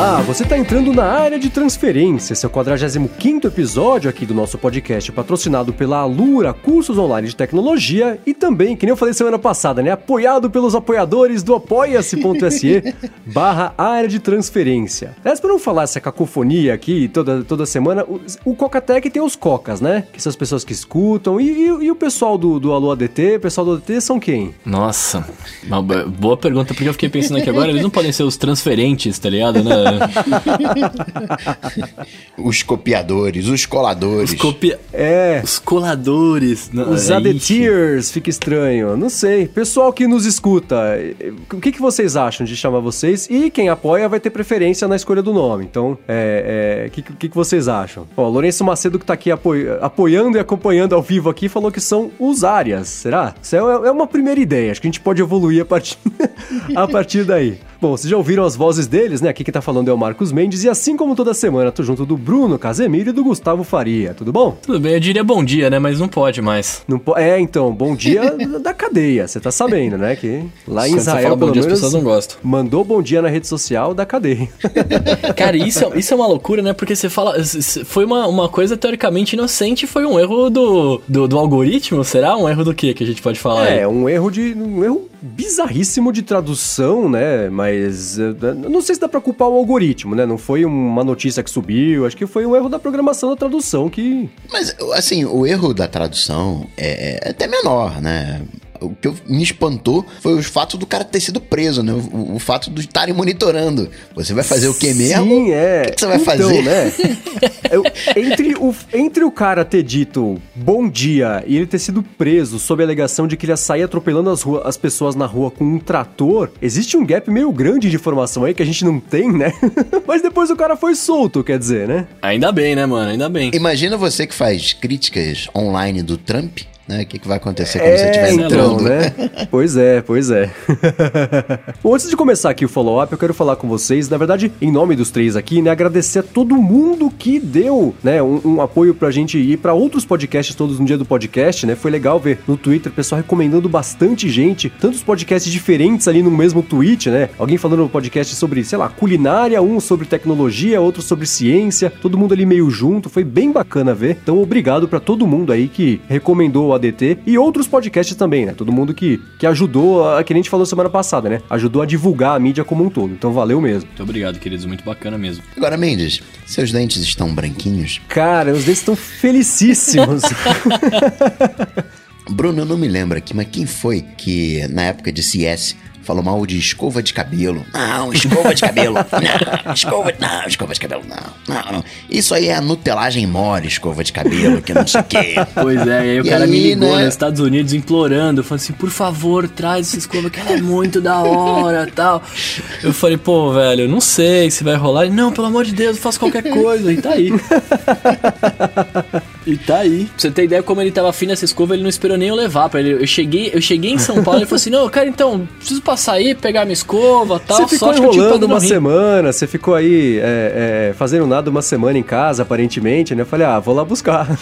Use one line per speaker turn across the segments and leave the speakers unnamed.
Olá, você está entrando na área de transferência, seu 45 episódio aqui do nosso podcast, patrocinado pela Alura Cursos Online de Tecnologia e também, que nem eu falei semana passada, né, apoiado pelos apoiadores do apoia-se.se barra área de transferência. Aliás, para não falar essa cacofonia aqui toda, toda semana, o, o Cocatec tem os cocas, né, que são as pessoas que escutam, e, e, e o pessoal do, do Alô ADT, o pessoal do ADT são quem?
Nossa, boa pergunta, porque eu fiquei pensando aqui agora, eles não podem ser os transferentes, tá ligado, né?
os copiadores, os coladores.
Os, copia...
é.
os coladores.
Os é adeteers, fica estranho. Não sei. Pessoal que nos escuta, o que, que vocês acham de chamar vocês? E quem apoia vai ter preferência na escolha do nome. Então, é, é, o que, que, que, vocês acham? Ó, Lourenço Macedo, que tá aqui apoio, apoiando e acompanhando ao vivo aqui, falou que são os áreas. Será? Isso é, é uma primeira ideia. Acho que a gente pode evoluir a partir, a partir daí. Bom, vocês já ouviram as vozes deles, né? Aqui que tá falando é o Marcos Mendes, e assim como toda semana, tô junto do Bruno Casemiro e do Gustavo Faria. Tudo bom?
Tudo bem, eu diria bom dia, né? Mas não pode mais.
Não po é, então, bom dia da cadeia. Você tá sabendo, né? Que lá em Quando Israel,
fala bom dia, menos, as pessoas não gostam.
Mandou bom dia na rede social da cadeia.
Cara, isso, é, isso é uma loucura, né? Porque você fala. Foi uma, uma coisa teoricamente inocente, foi um erro do, do, do algoritmo, será? Um erro do que que a gente pode falar?
É, aí? um erro de. um erro bizarríssimo de tradução, né? Mas eh, não sei se dá pra culpar o algoritmo, né? Não foi uma notícia que subiu, acho que foi um erro da programação da tradução que.
Mas, assim, o erro da tradução é, é até menor, né? O que me espantou foi o fato do cara ter sido preso, né? O, o fato de estarem monitorando. Você vai fazer o que mesmo?
Sim, é.
O que, que você vai então, fazer?
né? Eu, entre, o, entre o cara ter dito bom dia e ele ter sido preso sob a alegação de que ele ia sair atropelando as, rua, as pessoas na rua com um trator, existe um gap meio grande de informação aí que a gente não tem, né? Mas depois o cara foi solto, quer dizer, né?
Ainda bem, né, mano? Ainda bem.
Imagina você que faz críticas online do Trump né? O que, que vai acontecer quando é, você estiver então, entrando?
Né? pois é, pois é. Bom, antes de começar aqui o follow-up, eu quero falar com vocês, na verdade, em nome dos três aqui, né? Agradecer a todo mundo que deu, né? Um, um apoio pra gente ir para outros podcasts todos no dia do podcast, né? Foi legal ver no Twitter o pessoal recomendando bastante gente, tantos podcasts diferentes ali no mesmo tweet, né? Alguém falando no podcast sobre, sei lá, culinária, um sobre tecnologia, outro sobre ciência, todo mundo ali meio junto, foi bem bacana ver. Então, obrigado para todo mundo aí que recomendou a ADT e outros podcasts também, né? Todo mundo que, que ajudou, a, que a gente falou semana passada, né? Ajudou a divulgar a mídia como um todo. Então valeu mesmo.
Muito obrigado, queridos. Muito bacana mesmo.
Agora, Mendes, seus dentes estão branquinhos?
Cara, os dentes estão felicíssimos.
Bruno, eu não me lembro aqui, mas quem foi que na época de CS falou mal de escova de cabelo. Não, escova de cabelo. Não, escova, não, escova de cabelo, não, não, não. Isso aí é a nutelagem mole, escova de cabelo, que não sei o quê.
Pois é, e aí o e cara aí, me ligou né? nos Estados Unidos implorando, falando assim, por favor, traz essa escova que ela é muito da hora tal. Eu falei, pô, velho, não sei se vai rolar. Ele, não, pelo amor de Deus, eu faço qualquer coisa. E tá aí. E tá aí. Pra você ter ideia como ele tava afim nessa escova, ele não esperou nem eu levar pra ele. Eu cheguei, eu cheguei em São Paulo e falou assim, não, cara, então, preciso passar sair, pegar minha escova e tal.
Você ficou enrolando uma semana, você ficou aí é, é, fazendo nada uma semana em casa, aparentemente, né? Eu falei, ah, vou lá buscar.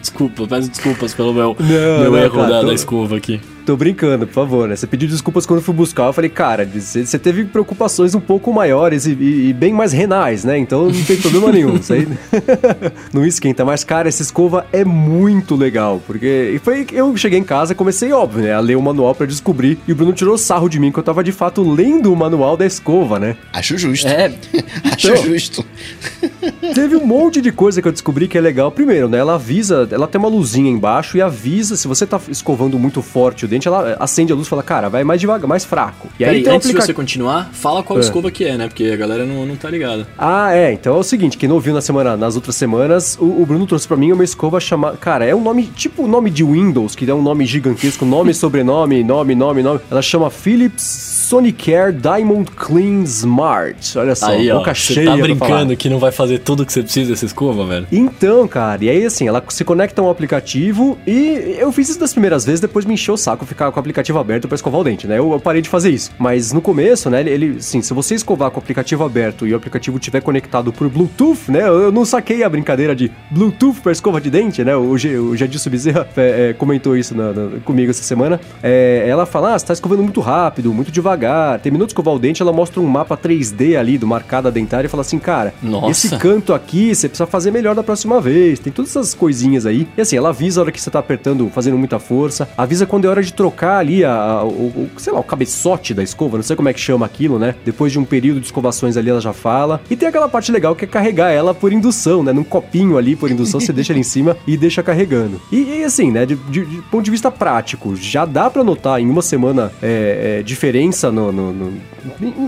Desculpa, peço desculpas pelo meu, não, meu não, erro cara, da, tô... da escova aqui.
Tô brincando, por favor, né? Você pediu desculpas quando eu fui buscar. Eu falei, cara, você teve preocupações um pouco maiores e, e, e, bem mais renais, né? Então não tem problema nenhum. Isso aí não esquenta. Mas, cara, essa escova é muito legal. Porque e foi eu cheguei em casa comecei, óbvio, né? A ler o manual para descobrir. E o Bruno tirou sarro de mim que eu tava de fato lendo o manual da escova, né?
Acho justo.
É.
Acho então, justo.
Teve um monte de coisa que eu descobri que é legal. Primeiro, né? Ela avisa, ela tem uma luzinha embaixo e avisa se você tá escovando muito forte o dente, ela acende a luz e fala, cara, vai mais devagar, mais fraco.
E aí, antes aplica... de você continuar, fala qual é. escova que é, né? Porque a galera não, não tá ligada.
Ah, é. Então é o seguinte, quem não ouviu na semana, nas outras semanas, o, o Bruno trouxe para mim uma escova chamada... Cara, é um nome, tipo o nome de Windows, que é um nome gigantesco, nome, sobrenome, nome, nome, nome. Ela chama Philips Sonicare Diamond Clean Smart. Olha só,
aí, boca ó, cheia. Você tá brincando que não vai fazer tudo que você precisa dessa escova, velho?
Então, cara, e aí assim, ela se conecta a um aplicativo e eu fiz isso das primeiras vezes, depois me encheu o saco. Ficar com o aplicativo aberto para escovar o dente, né? Eu, eu, parei de fazer isso. Mas no começo, né, ele, sim, se você escovar com o aplicativo aberto e o aplicativo tiver conectado por Bluetooth, né? Eu, eu não saquei a brincadeira de Bluetooth para escova de dente, né? O, G, o Jadilson Bezerra é, é, comentou isso na, na, comigo essa semana. É, ela fala: ah, você tá escovando muito rápido, muito devagar. Terminou de escovar o dente, ela mostra um mapa 3D ali do marcada dentária e fala assim, cara, Nossa. esse canto aqui você precisa fazer melhor da próxima vez. Tem todas essas coisinhas aí. E assim, ela avisa a hora que você tá apertando, fazendo muita força. Avisa quando é hora de trocar ali a, a o, sei lá, o cabeçote da escova, não sei como é que chama aquilo, né? Depois de um período de escovações ali, ela já fala. E tem aquela parte legal que é carregar ela por indução, né? Num copinho ali por indução, você deixa ela em cima e deixa carregando. E, e assim, né? De, de, de, ponto de vista prático, já dá para notar em uma semana é, é, diferença no, no, no,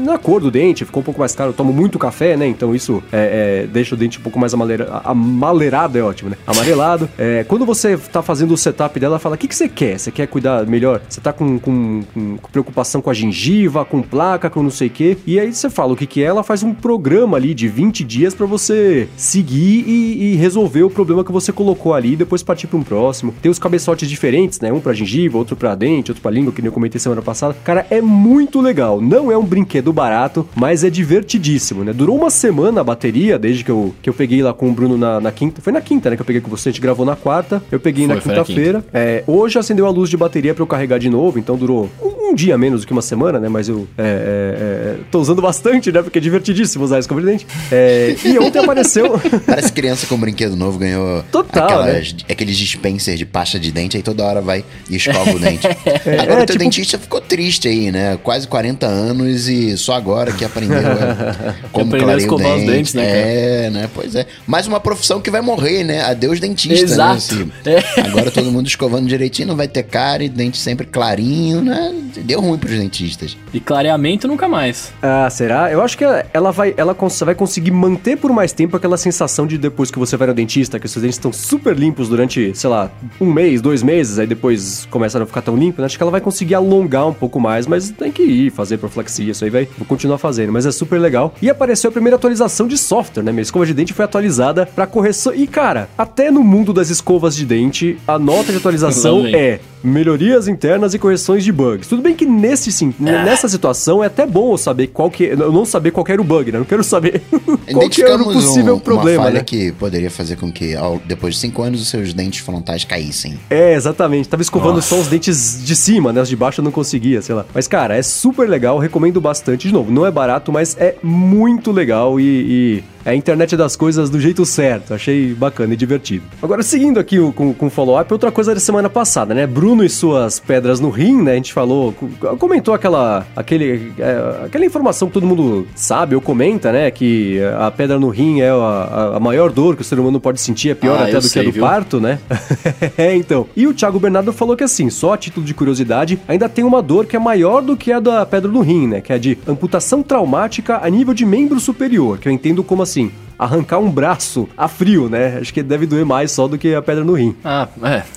na cor do dente, ficou um pouco mais caro. Eu tomo muito café, né? Então isso é, é, deixa o dente um pouco mais amalera, amalerado, é ótimo, né? Amarelado. É, quando você tá fazendo o setup dela, fala: o que, que você quer? Você quer cuidar melhor? Você tá com, com, com, preocupação com a gengiva, com placa, com não sei o quê. E aí você fala o que, que é, ela faz um programa ali de 20 dias para você seguir e, e, resolver o problema que você colocou ali e depois partir para um próximo. Tem os cabeçotes diferentes, né? Um pra gengiva, outro pra dente, outro pra língua, que nem eu comentei semana passada. Cara, é muito legal. Não é um brinquedo barato, mas é divertidíssimo, né? Durou uma semana a bateria, desde que eu, que eu peguei lá com o Bruno na, na quinta. Foi na quinta, né? Que eu peguei com você, a gente gravou na quarta. Eu peguei Foi, na quinta-feira. Quinta. É, hoje acendeu a luz de bateria para eu carregar de novo, então durou um, um, dia menos do que uma semana, né? Mas eu é, é, é tô usando bastante, né? Porque é divertidíssimo usar escova de dente. É, e ontem apareceu.
Parece criança com um brinquedo novo ganhou
Total,
aquelas, né? aqueles dispensers de pasta de dente, aí toda hora vai e escova o dente. É, Agora o teu tipo... dentista ficou triste aí, né? Quase 40 anos e só agora que aprendeu como aprendeu a escovar dente. os dentes, né? Cara? É, né? Pois é. Mais uma profissão que vai morrer, né? Adeus dentista, né? Exato. né? Assim, é. Agora todo mundo escovando direitinho, não vai ter cara e dente sempre clarinho, né? Deu ruim pros dentistas.
E clareamento nunca mais.
Ah, será? Eu acho que ela vai, ela vai conseguir manter por mais tempo aquela sensação de depois que você vai no dentista, que os seus dentes estão super limpos durante, sei lá, um mês, dois meses, aí depois começaram a ficar tão limpos, né? Acho que ela vai conseguir alongar um pouco mais, mas tem que ir fazer profilaxia, isso aí vai, vou continuar fazendo, mas é super legal. E apareceu a primeira atualização de software, né? Minha escova de dente foi atualizada para correção. E cara, até no mundo das escovas de dente, a nota de atualização é melhorias internas e correções de bugs. Tudo bem que nesse sim, ah. nessa situação é até bom eu saber qual que, eu não saber qual era o bug, né? Não quero saber qual que era o possível um, problema,
uma
falha
né? que poderia fazer com que ao, depois de 5 anos os seus dentes frontais caíssem.
É, exatamente. Tava escovando Nossa. só os dentes de cima, né? Os de baixo eu não conseguia, sei lá. Mas cara, é super legal, recomendo bastante. De novo, não é barato, mas é muito legal e, e é a internet das coisas do jeito certo. Achei bacana e divertido. Agora, seguindo aqui com, com o follow-up, outra coisa da semana passada, né? Bruno e suas pedras no rim, né? A gente falou, comentou aquela, aquele, é, aquela informação que todo mundo sabe ou comenta, né? Que a pedra no rim é a, a maior dor que o ser humano pode sentir, é pior ah, até do sei, que a do viu? parto, né? é, então. E o Thiago Bernardo falou que assim, só a título de curiosidade, ainda tem uma dor que é maior do que a da pedra no rim, né? Que é de amputação traumática a nível de membro superior, que eu entendo como assim, arrancar um braço a frio, né? Acho que deve doer mais só do que a pedra no rim.
Ah, é.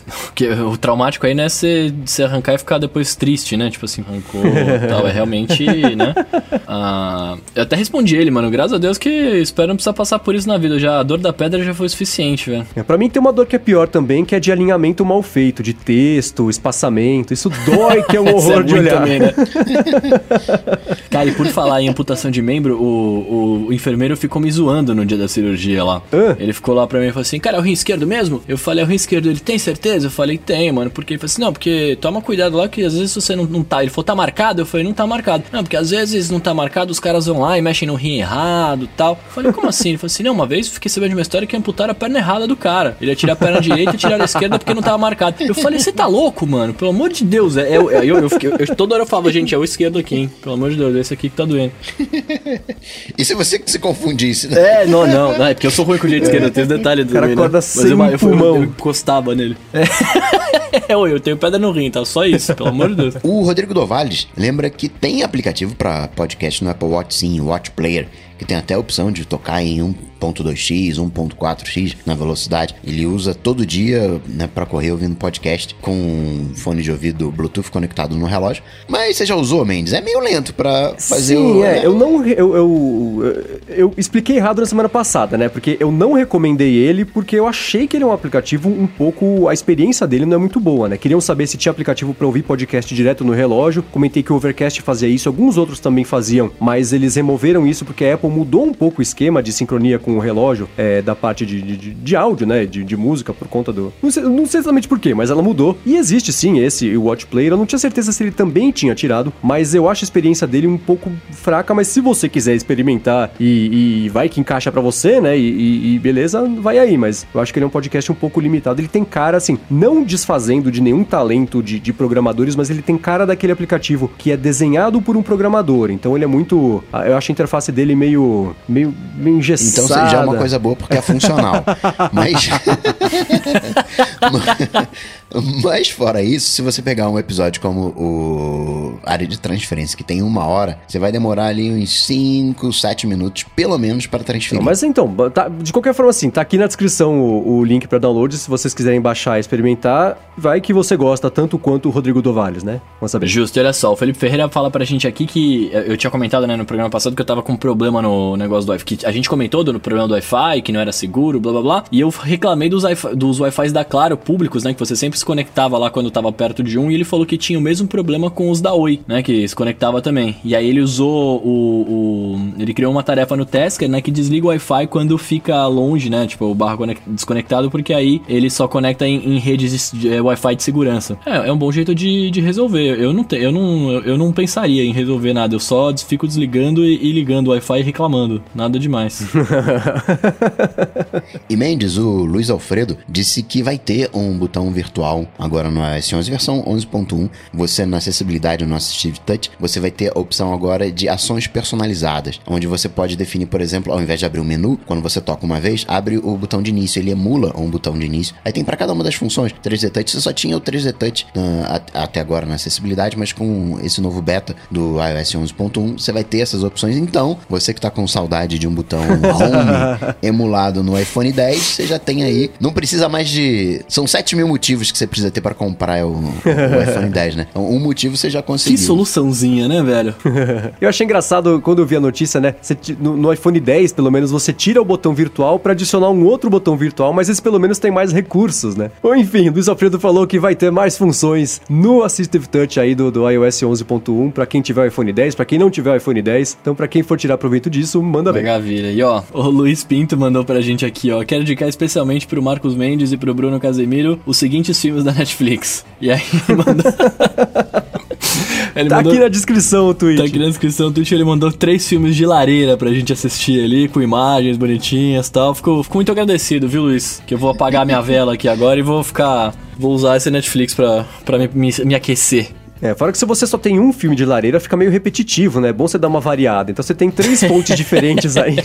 O traumático aí, né, você, você arrancar e ficar depois triste, né? Tipo assim, arrancou tal. É realmente, né? Ah, eu até respondi ele, mano. Graças a Deus que espero não precisar passar por isso na vida. Já, a dor da pedra já foi o suficiente, velho.
É, pra mim tem uma dor que é pior também, que é de alinhamento mal feito, de texto, espaçamento. Isso dói, que é um é horror é de olhar. Também, né?
Cara, e por falar em amputação de membro, o, o enfermeiro ficou me zoando no dia da cirurgia lá. Uh. Ele ficou lá pra mim e falou assim: Cara, é o rim esquerdo mesmo? Eu falei: É o rim esquerdo. Ele tem certeza? Eu falei: Tem, mano. Porque ele falou assim: Não, porque toma cuidado lá que às vezes você não, não tá. Ele falou: Tá marcado? Eu falei: Não tá marcado. Não, porque às vezes não tá marcado, os caras vão lá e mexem no rim errado tal. Eu falei: Como assim? Ele falou assim: Não, uma vez fiquei sabendo de uma história que amputaram a perna errada do cara. Ele ia tirar a perna direita e tirar a esquerda porque não tava marcado. Eu falei: Você tá louco, mano? Pelo amor de Deus. É, eu, eu, eu, eu, eu toda hora eu falava: Gente, é o esquerdo aqui, hein? Pelo amor de Deus, esse aqui que tá doendo.
e se você que se confundisse, né?
É, não, não, não. É porque eu sou ruim com o jeito esquerdo, tem esse detalhe do
O cara
né?
acorda sem eu, eu,
pulmão. Eu, eu encostava nele. É. eu, eu tenho pedra no rim, tá? Só isso, pelo amor de Deus.
O Rodrigo Dovales lembra que tem aplicativo para podcast no Apple Watch, sim, Watch Player que tem até a opção de tocar em 1.2x, 1.4x na velocidade. Ele usa todo dia, né, para correr ouvindo podcast com um fone de ouvido Bluetooth conectado no relógio. Mas você já usou, Mendes? É meio lento para fazer
Sim, o, é, né? eu não eu, eu, eu expliquei errado na semana passada, né? Porque eu não recomendei ele porque eu achei que ele é um aplicativo um pouco a experiência dele não é muito boa, né? Queriam saber se tinha aplicativo para ouvir podcast direto no relógio. Comentei que o Overcast fazia isso, alguns outros também faziam, mas eles removeram isso porque a Apple mudou um pouco o esquema de sincronia com o relógio é, da parte de, de, de, áudio, né? De, de música por conta do. Não sei, não sei exatamente porquê, mas ela mudou. E existe sim esse Watch Player. Eu não tinha certeza se ele também tinha tirado, mas eu acho a experiência dele um pouco fraca. Mas se você quiser experimentar e, e vai que encaixa para você, né? E, e, beleza, vai aí. Mas eu acho que ele é um podcast um pouco limitado. Ele tem cara, assim, não desfazendo de nenhum talento de, de programadores, mas ele tem cara daquele aplicativo que é desenhado por um programador. Então ele é muito. Eu acho a interface dele meio. Meio, meio engessada.
Então já é uma coisa boa porque é funcional. mas. Mas fora isso, se você pegar um episódio como o área de transferência, que tem uma hora, você vai demorar ali uns 5, 7 minutos, pelo menos, para transferir.
mas então, tá, de qualquer forma, assim, tá aqui na descrição o, o link para download. Se vocês quiserem baixar e experimentar, vai que você gosta tanto quanto o Rodrigo Dovalles, né?
Vamos saber. Justo, olha só, o Felipe Ferreira fala pra gente aqui que eu tinha comentado né, no programa passado que eu tava com um problema no negócio do Wi-Fi. A gente comentou no problema do Wi-Fi, que não era seguro, blá blá blá. E eu reclamei dos Wi-Fi dos Wi da Claro públicos, né? Que você sempre se conectava lá quando tava perto de um e ele falou que tinha o mesmo problema com os da Oi, né? Que se conectava também. E aí ele usou o. o ele criou uma tarefa no Tasker, né? Que desliga o Wi-Fi quando fica longe, né? Tipo, o barra desconectado, porque aí ele só conecta em, em redes de é, Wi-Fi de segurança. É, é um bom jeito de, de resolver. Eu não, te, eu, não, eu não pensaria em resolver nada. Eu só fico desligando e, e ligando o Wi-Fi e reclamando. Nada demais.
e Mendes, o Luiz Alfredo, disse que vai ter um botão virtual agora no iOS 11, versão 11.1. Você, na acessibilidade no Assistive Touch, você vai ter a opção agora de ações personalizadas, onde você pode definir, por exemplo, ao invés de abrir um menu, quando você toca uma vez, abre o botão de início, ele emula um botão de início. Aí tem para cada uma das funções. 3D Touch, você só tinha o 3D Touch uh, até agora na acessibilidade, mas com esse novo beta do iOS 11.1, você vai ter essas opções. Então, você que tá com saudade de um botão home emulado no iPhone 10, você já tem aí. Não precisa mais de. São 7 mil motivos que você precisa ter para comprar o, o iPhone 10, né? Então, um motivo você já conseguiu.
Que soluçãozinha, né, velho?
eu achei engraçado quando eu vi a notícia, né? Você, no, no, iPhone 10, pelo menos, você tira o botão virtual para adicionar um outro botão virtual, mas esse pelo menos tem mais recursos, né? Ou enfim, Luiz Alfredo falou que vai ter mais funções no Assistive Touch aí do, do iOS 11.1 para quem tiver o iPhone 10, para quem não tiver o iPhone 10. Então, para quem for tirar proveito disso, manda bem.
Maravilha. E ó, o Luiz Pinto mandou pra gente aqui, ó. Quero indicar especialmente pro Marcos Mendes e pro Bruno Casemiro os seguintes filmes da Netflix. E aí ele mandou.
ele tá mandou... aqui na descrição o tweet.
Tá aqui na descrição o tweet. Ele mandou três filmes de lareira pra gente assistir ali, com imagens bonitinhas e tal. Fico, fico muito agradecido, viu, Luiz? Que eu vou apagar minha vela aqui agora e vou ficar. Vou usar esse Netflix pra, pra me, me, me aquecer.
É, fora que se você só tem um filme de lareira, fica meio repetitivo, né? É bom você dar uma variada. Então você tem três fontes diferentes aí.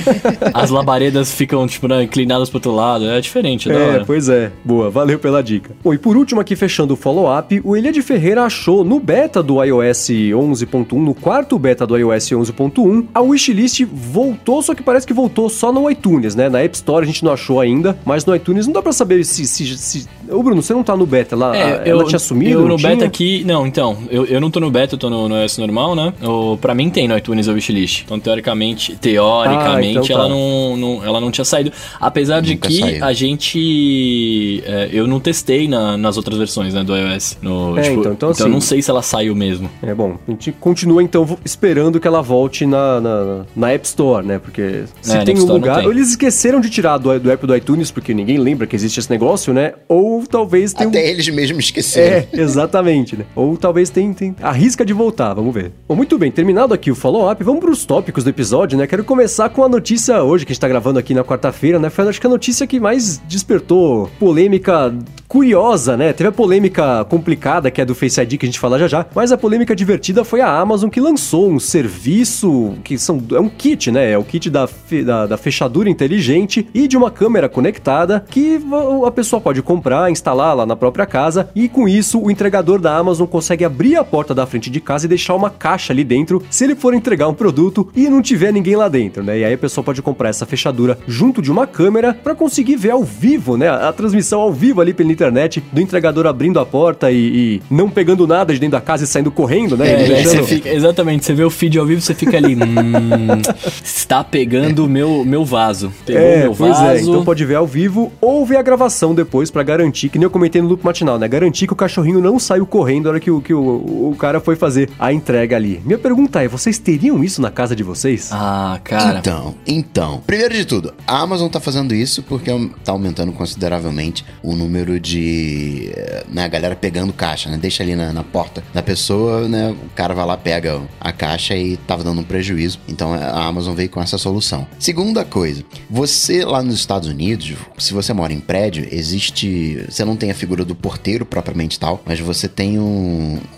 As labaredas ficam, tipo, né, inclinadas pro outro lado. É diferente, é,
é pois é. Boa, valeu pela dica. Bom, e por último aqui, fechando o follow-up, o Elia de Ferreira achou no beta do iOS 11.1, no quarto beta do iOS 11.1, a wishlist voltou, só que parece que voltou só no iTunes, né? Na App Store a gente não achou ainda, mas no iTunes não dá pra saber se... se, se... Ô, Bruno, você não tá no beta lá? É, ela eu, tinha sumido?
Eu no tinha? beta aqui... Não, não, então, eu, eu não tô no beta, eu tô no, no iOS normal, né? O, pra mim tem no iTunes a wishlist. Então, teoricamente, teoricamente, ah, então tá. ela, não, não, ela não tinha saído. Apesar de que saiu. a gente. É, eu não testei na, nas outras versões, né, do iOS. No,
é, tipo, então, então,
então assim, eu não sei se ela saiu mesmo.
É bom. A gente continua então esperando que ela volte na, na, na App Store, né? Porque se é, tem um lugar. Tem. Ou eles esqueceram de tirar do, do app do iTunes, porque ninguém lembra que existe esse negócio, né? Ou talvez
tenha. Até
um...
eles mesmos esqueceram.
É, exatamente, né? Ou talvez talvez tem, tem arrisca de voltar, vamos ver. Bom, muito bem, terminado aqui o follow-up, vamos para os tópicos do episódio, né? Quero começar com a notícia hoje que a gente tá gravando aqui na quarta-feira, né? Foi acho que a notícia que mais despertou polêmica curiosa, né? Teve a polêmica complicada, que é do Face ID, que a gente fala já já, mas a polêmica divertida foi a Amazon que lançou um serviço que são, é um kit, né? É o kit da, da, da fechadura inteligente e de uma câmera conectada que a pessoa pode comprar, instalar lá na própria casa e com isso o entregador da Amazon consegue abrir a porta da frente de casa e deixar uma caixa ali dentro se ele for entregar um produto e não tiver ninguém lá dentro, né? E aí a pessoa pode comprar essa fechadura junto de uma câmera para conseguir ver ao vivo, né? A, transmissão ao vivo ali pela internet do entregador abrindo a porta e, e não pegando nada de dentro da casa e saindo correndo, né?
É, deixando... fica, exatamente, você vê o feed ao vivo, você fica ali, hum, está pegando o meu, meu vaso.
Pegou é, meu é, vaso. é, então pode ver ao vivo ou ver a gravação depois para garantir, que nem eu comentei no loop matinal, né? Garantir que o cachorrinho não saiu correndo na hora que, o, que o, o cara foi fazer a entrega ali. Minha pergunta é, vocês teriam isso na casa de vocês?
Ah, cara. Então, então. Primeiro de tudo, a Amazon tá fazendo isso porque tá aumentando consideravelmente o número de. né, a galera pegando caixa, né? Deixa ali na, na porta da pessoa, né? O cara vai lá, pega a caixa e tava dando um prejuízo. Então a Amazon veio com essa solução. Segunda coisa, você lá nos Estados Unidos, se você mora em prédio, existe. Você não tem a figura do porteiro propriamente tal, mas você tem um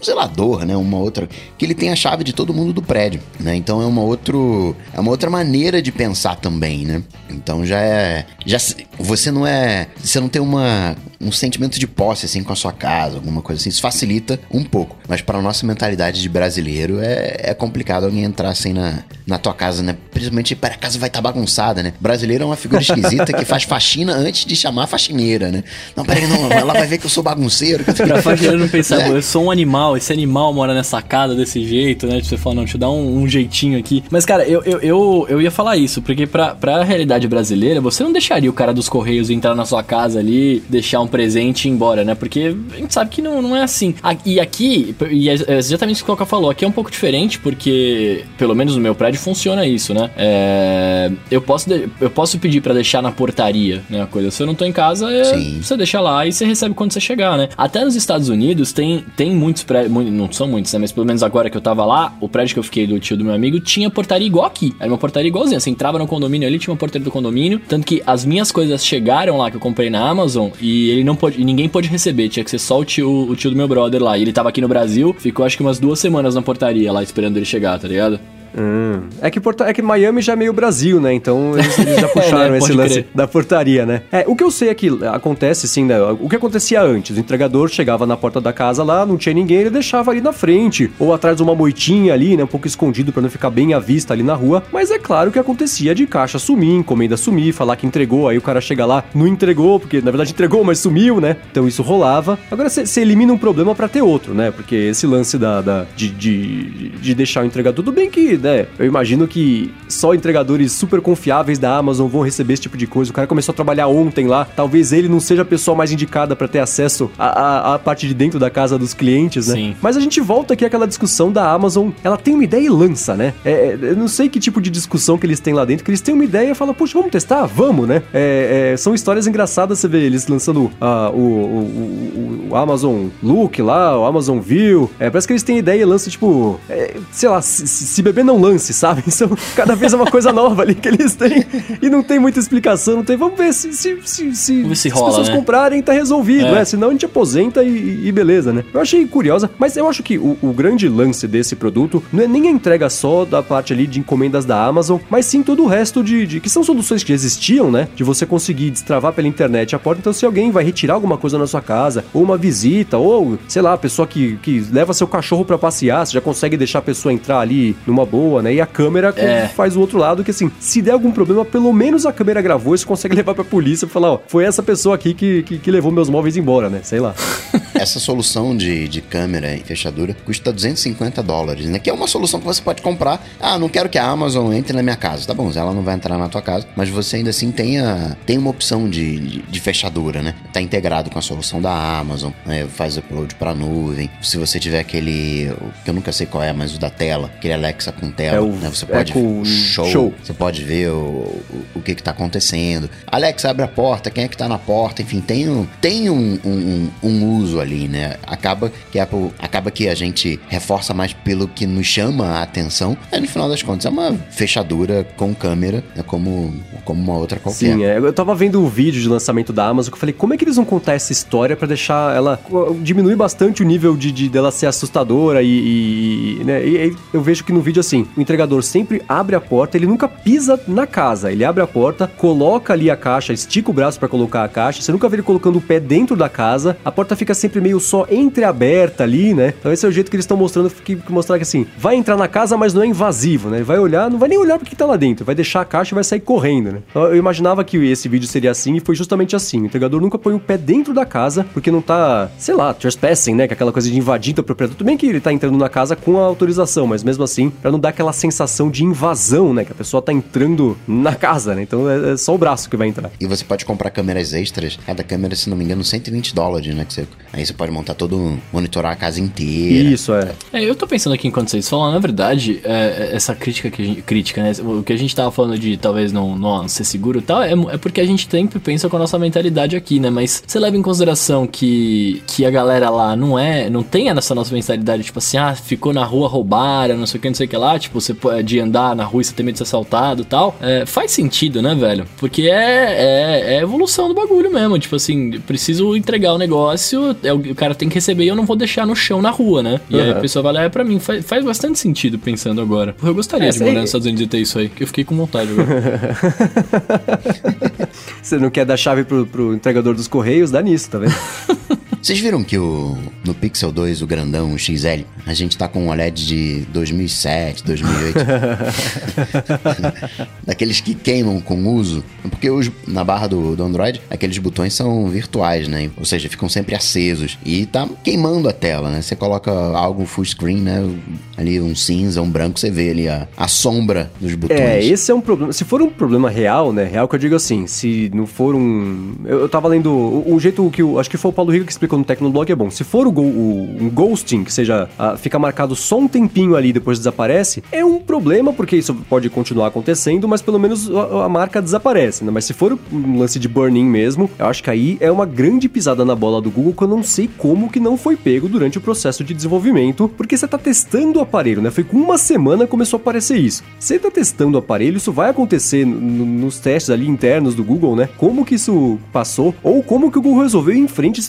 zelador, né? Uma outra. que ele tem a chave de todo mundo do prédio, né? Então é uma, outro, é uma outra maneira de pensar também, né? Então já é. Já, você não é. Você não tem uma, um sentimento de posse assim com a sua casa, alguma coisa assim. Isso facilita um pouco. Mas para nossa mentalidade de brasileiro é, é complicado alguém entrar assim na, na tua casa, né? Principalmente para a casa vai estar tá bagunçada, né? Brasileiro é uma figura esquisita que faz faxina antes de chamar a faxineira, né? Não, peraí, não, ela vai ver que eu sou bagunceiro. Que
eu... Pra faxineira não pensar, é. eu sou um animal, esse animal mora nessa casa desse jeito, né? Você fala, não, deixa eu dar um, um jeitinho aqui. Mas, cara, eu, eu, eu, eu ia falar isso, porque pra, pra realidade brasileira, você não deixaria o cara dos Correios entrar na sua casa ali, deixar um presente e ir embora, né? Porque a gente sabe que não, não é assim. E aqui, e é exatamente o que o Coca falou, aqui é um pouco diferente, porque, pelo menos no meu prédio, funciona isso, né? É, eu, posso eu posso pedir para deixar na portaria, né? A coisa. Se eu não tô em casa, é, você deixa lá e você recebe quando você chegar, né? Até nos Estados Unidos tem, tem muitos prédios, não são muitos, né? Mas pelo menos agora que eu tava lá, o prédio que eu fiquei do tio do meu amigo tinha portaria igual aqui. Era uma portaria igualzinha. Você entrava no condomínio ali, tinha uma portaria do condomínio. Tanto que as minhas coisas chegaram lá que eu comprei na Amazon e ele não pode. Ninguém pôde receber. Tinha que ser só o tio, o tio do meu brother lá. E ele tava aqui no Brasil, ficou acho que umas duas semanas na portaria lá esperando ele chegar, tá ligado?
Hum. É, que Porta... é que Miami já é meio Brasil, né? Então eles, eles já puxaram é, né? esse lance crer. da portaria, né? É, o que eu sei é que acontece, sim, né? O que acontecia antes? O entregador chegava na porta da casa lá, não tinha ninguém, ele deixava ali na frente, ou atrás de uma moitinha ali, né? Um pouco escondido para não ficar bem à vista ali na rua. Mas é claro que acontecia de caixa sumir, encomenda sumir, falar que entregou, aí o cara chega lá, não entregou, porque na verdade entregou, mas sumiu, né? Então isso rolava. Agora você elimina um problema para ter outro, né? Porque esse lance da, da de, de, de deixar o entregador, tudo bem que, né? Eu imagino que só entregadores super confiáveis da Amazon vão receber esse tipo de coisa. O cara começou a trabalhar ontem lá, talvez ele não seja a pessoa mais indicada para ter acesso à, à, parte de dentro da casa dos clientes, né? Sim. Mas a gente volta aqui àquela discussão da Amazon. Ela tem uma ideia e lança, né? É, é, eu não sei que tipo de discussão que eles têm lá dentro, que eles têm uma ideia e falam, puxa, vamos testar? Vamos, né? É, é, são histórias engraçadas você vê eles lançando uh, o, o, o, o, Amazon Look lá, o Amazon View. É, parece que eles têm ideia e lançam, tipo, é, sei lá, se, se beber não lance, sabe? São, cada vez é uma coisa nova ali que eles têm e não tem muita explicação, não tem. Vamos ver se, se, se, se,
se
as pessoas
né?
comprarem, tá resolvido, é. né? Senão a gente aposenta e, e, beleza, né? Eu achei curiosa, mas eu acho que o, o, grande lance desse produto não é nem a entrega só da parte ali de encomendas da Amazon, mas sim todo o resto de, de que são soluções que existiam, né? De você conseguir destravar pela internet a porta. Então, se alguém vai retirar alguma coisa na sua casa, ou uma visita, ou sei lá, a pessoa que, que leva seu cachorro para passear, você já consegue deixar a pessoa entrar ali numa boa, né? E a câmera é. faz o outro lado, que assim, se der algum problema, pelo menos a câmera gravou e você consegue levar pra polícia e falar, ó, foi essa pessoa aqui que, que, que, levou meus móveis embora, né? Sei lá.
essa solução de, de câmera e fechadura custa 250 dólares, né? Que é uma solução que você pode comprar. Ah, não quero que a Amazon entre na minha casa. Tá bom, ela não vai entrar na tua casa, mas você ainda assim tem, a, tem uma opção de, de, de fechadura, né? Tá integrado com a solução da Amazon, né? faz upload pra nuvem. Se você tiver aquele, que eu nunca sei qual é, mas o da tela, aquele Alexa com com tela. É o, né? Você pode ver o show, show, Você pode ver o, o, o que que tá acontecendo. Alex, abre a porta. Quem é que tá na porta? Enfim, tem um, tem um, um, um uso ali, né? Acaba que, Apple, acaba que a gente reforça mais pelo que nos chama a atenção. No final das contas, é uma fechadura com câmera, né? como, como uma outra qualquer.
Sim, é. Eu tava vendo o vídeo de lançamento da Amazon que eu falei, como é que eles vão contar essa história para deixar ela... diminuir bastante o nível de, de dela ser assustadora e... e né? E, e eu vejo que no vídeo, assim, o entregador sempre abre a porta, ele nunca pisa na casa. Ele abre a porta, coloca ali a caixa, estica o braço para colocar a caixa. Você nunca vê ele colocando o pé dentro da casa. A porta fica sempre meio só entreaberta ali, né? Então esse é o jeito que eles estão mostrando, que, que mostrar que assim, vai entrar na casa, mas não é invasivo, né? Ele vai olhar, não vai nem olhar porque tá lá dentro, vai deixar a caixa e vai sair correndo, né? Então, eu imaginava que esse vídeo seria assim e foi justamente assim. O entregador nunca põe o pé dentro da casa porque não tá, sei lá, trespassing, né? Que é aquela coisa de invadir a propriedade. Tudo bem que ele tá entrando na casa com a autorização, mas mesmo assim, para não dar aquela sensação de invasão, né? Que a pessoa tá entrando na casa, né? Então é, é, só o braço que vai entrar.
E você pode comprar câmeras extras. Cada câmera, se não me engano, 120 dólares, né? Que você, aí você pode montar todo, monitorar a casa inteira.
Isso, é.
É, eu tô pensando aqui enquanto vocês falam, na verdade, é, é essa crítica que gente, crítica, né? O que a gente tava falando de talvez não, não ser seguro e tal, é, é porque a gente sempre pensa com a nossa mentalidade aqui, né? Mas você leva em consideração que, que a galera lá não é, não tem essa nossa mentalidade, tipo assim, ah, ficou na rua, roubaram, não sei o que, não sei o que lá, tipo, você de andar na rua e você ter medo de ser assaltado e tal. É, faz sentido, né, velho? Porque é, é, é evolução do bagulho mesmo. Tipo assim, preciso entregar o negócio, é, o cara tem que receber e eu não vou deixar no chão na rua, né? E uhum. aí a pessoa vai lá, é pra mim. Faz, faz bastante sentido pensando agora. Eu gostaria é, de morar nos Estados Unidos e ter isso aí, que eu fiquei com vontade agora.
Você não quer dar chave pro, pro entregador dos correios? Dá nisso, tá vendo?
Vocês viram que o, no Pixel 2, o grandão, o XL, a gente tá com um OLED de 2007, 2008. Daqueles que queimam com uso. Porque os, na barra do, do Android, aqueles botões são virtuais, né? Ou seja, ficam sempre acesos. E tá queimando a tela, né? Você coloca algo full screen, né? Ali um cinza, um branco, você vê ali a, a sombra dos botões.
É, esse é um problema. Se for um problema real, né? Real que eu digo assim, se não for um. Eu, eu tava lendo. O, o jeito que o. Acho que foi o Paulo Rico que explicou no Tecnoblog é bom. Se for o, go, o um ghosting, que seja, uh, fica marcado só um tempinho ali e depois desaparece, é um problema, porque isso pode continuar acontecendo, mas pelo menos a, a marca desaparece, né? Mas se for um lance de burn-in mesmo, eu acho que aí é uma grande pisada na bola do Google que eu não sei como que não foi pego durante o processo de desenvolvimento, porque você tá testando o aparelho, né? Foi com uma semana começou a aparecer isso. Você tá testando o aparelho, isso vai acontecer nos testes ali internos do Google, né? Como que isso passou, ou como que o Google resolveu em frente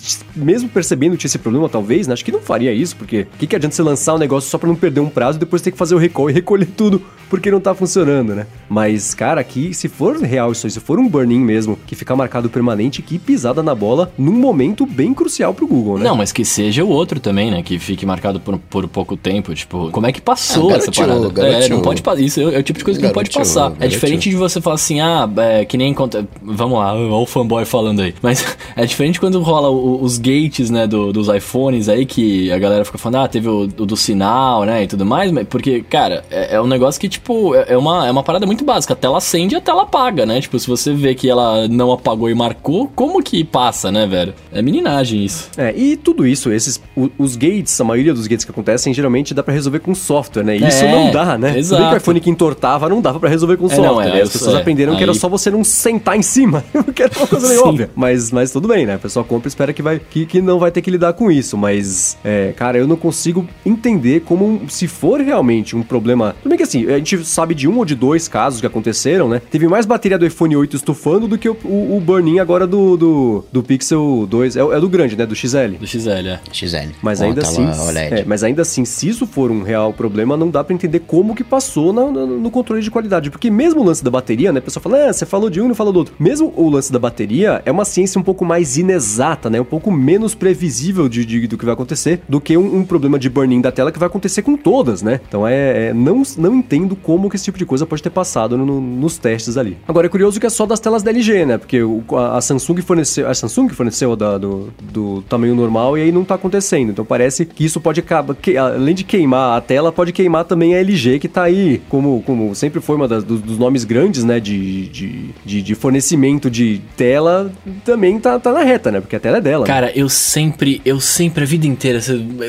mesmo percebendo que tinha esse problema, talvez, né? Acho que não faria isso, porque o que, que adianta você lançar um negócio só para não perder um prazo e depois ter que fazer o recall e recolher tudo porque não tá funcionando, né? Mas, cara, aqui, se for real isso aí, se for um burn-in mesmo, que ficar marcado permanente, que pisada na bola num momento bem crucial pro Google, né?
Não, mas que seja o outro também, né? Que fique marcado por, por pouco tempo. Tipo, como é que passou é, essa parada? É, não pode passar. Isso é, é, o tipo de coisa que não pode passar. É diferente de você falar assim, ah, é, que nem conta. Vamos lá, olha o fanboy falando aí. Mas é diferente quando rola os gates, né, do, dos iPhones aí, que a galera fica falando, ah, teve o, o do sinal, né, e tudo mais. Porque, cara, é, é um negócio que, tipo, é, é uma, é uma parada muito básica. A tela acende e a tela apaga, né? Tipo, se você vê que ela não apagou e marcou, como que passa, né, velho? É meninagem isso.
É, e tudo isso, esses os gates, a maioria dos gates que acontecem, geralmente dá para resolver com software, né? isso é, não dá, né?
Exato.
Que o iPhone que entortava não dava para resolver com é, software. Não, é, né? As pessoas é, aprenderam aí... que era só você não sentar em cima, que era uma coisa meio óbvia. Mas, mas tudo bem, né? A pessoa compra e espera que, vai, que, que não vai ter que lidar com isso. Mas, é, cara, eu não consigo entender como, se for realmente um problema. Tudo bem que assim, a gente sabe de um ou de dois casos que aconteceram, né? Teve mais bateria do iPhone 8 estufando do que o, o, o burn-in agora do, do, do, Pixel 2. É, é, do grande, né? Do XL.
Do XL, é.
XL.
Mas ainda assim. É, mas ainda assim, se isso for um real problema, não dá para entender como que passou no, no, no, controle de qualidade. Porque mesmo o lance da bateria, né? A pessoa fala, ah, você falou de um e não falou do outro. Mesmo o lance da bateria é uma ciência um pouco mais inexata, né? Um pouco menos previsível de, de do que vai acontecer do que um, um problema de burn-in da tela que vai acontecer com todas, né? Então é, é, não, não entendo como que esse tipo de coisa pode ter passado no, nos testes ali. Agora é curioso que é só das telas da LG, né? Porque o, a, a, Samsung forneceu, a Samsung forneceu da, do, do tamanho normal e aí não tá acontecendo. Então parece que isso pode acabar, que, além de queimar a tela, pode queimar também a LG, que tá aí, como, como sempre foi uma das, dos, dos nomes grandes, né? De, de, de, de, fornecimento de tela, também tá, tá na reta, né? Porque a tela é dela.
Né? Cara,
né?
eu eu sempre, eu sempre, a vida inteira,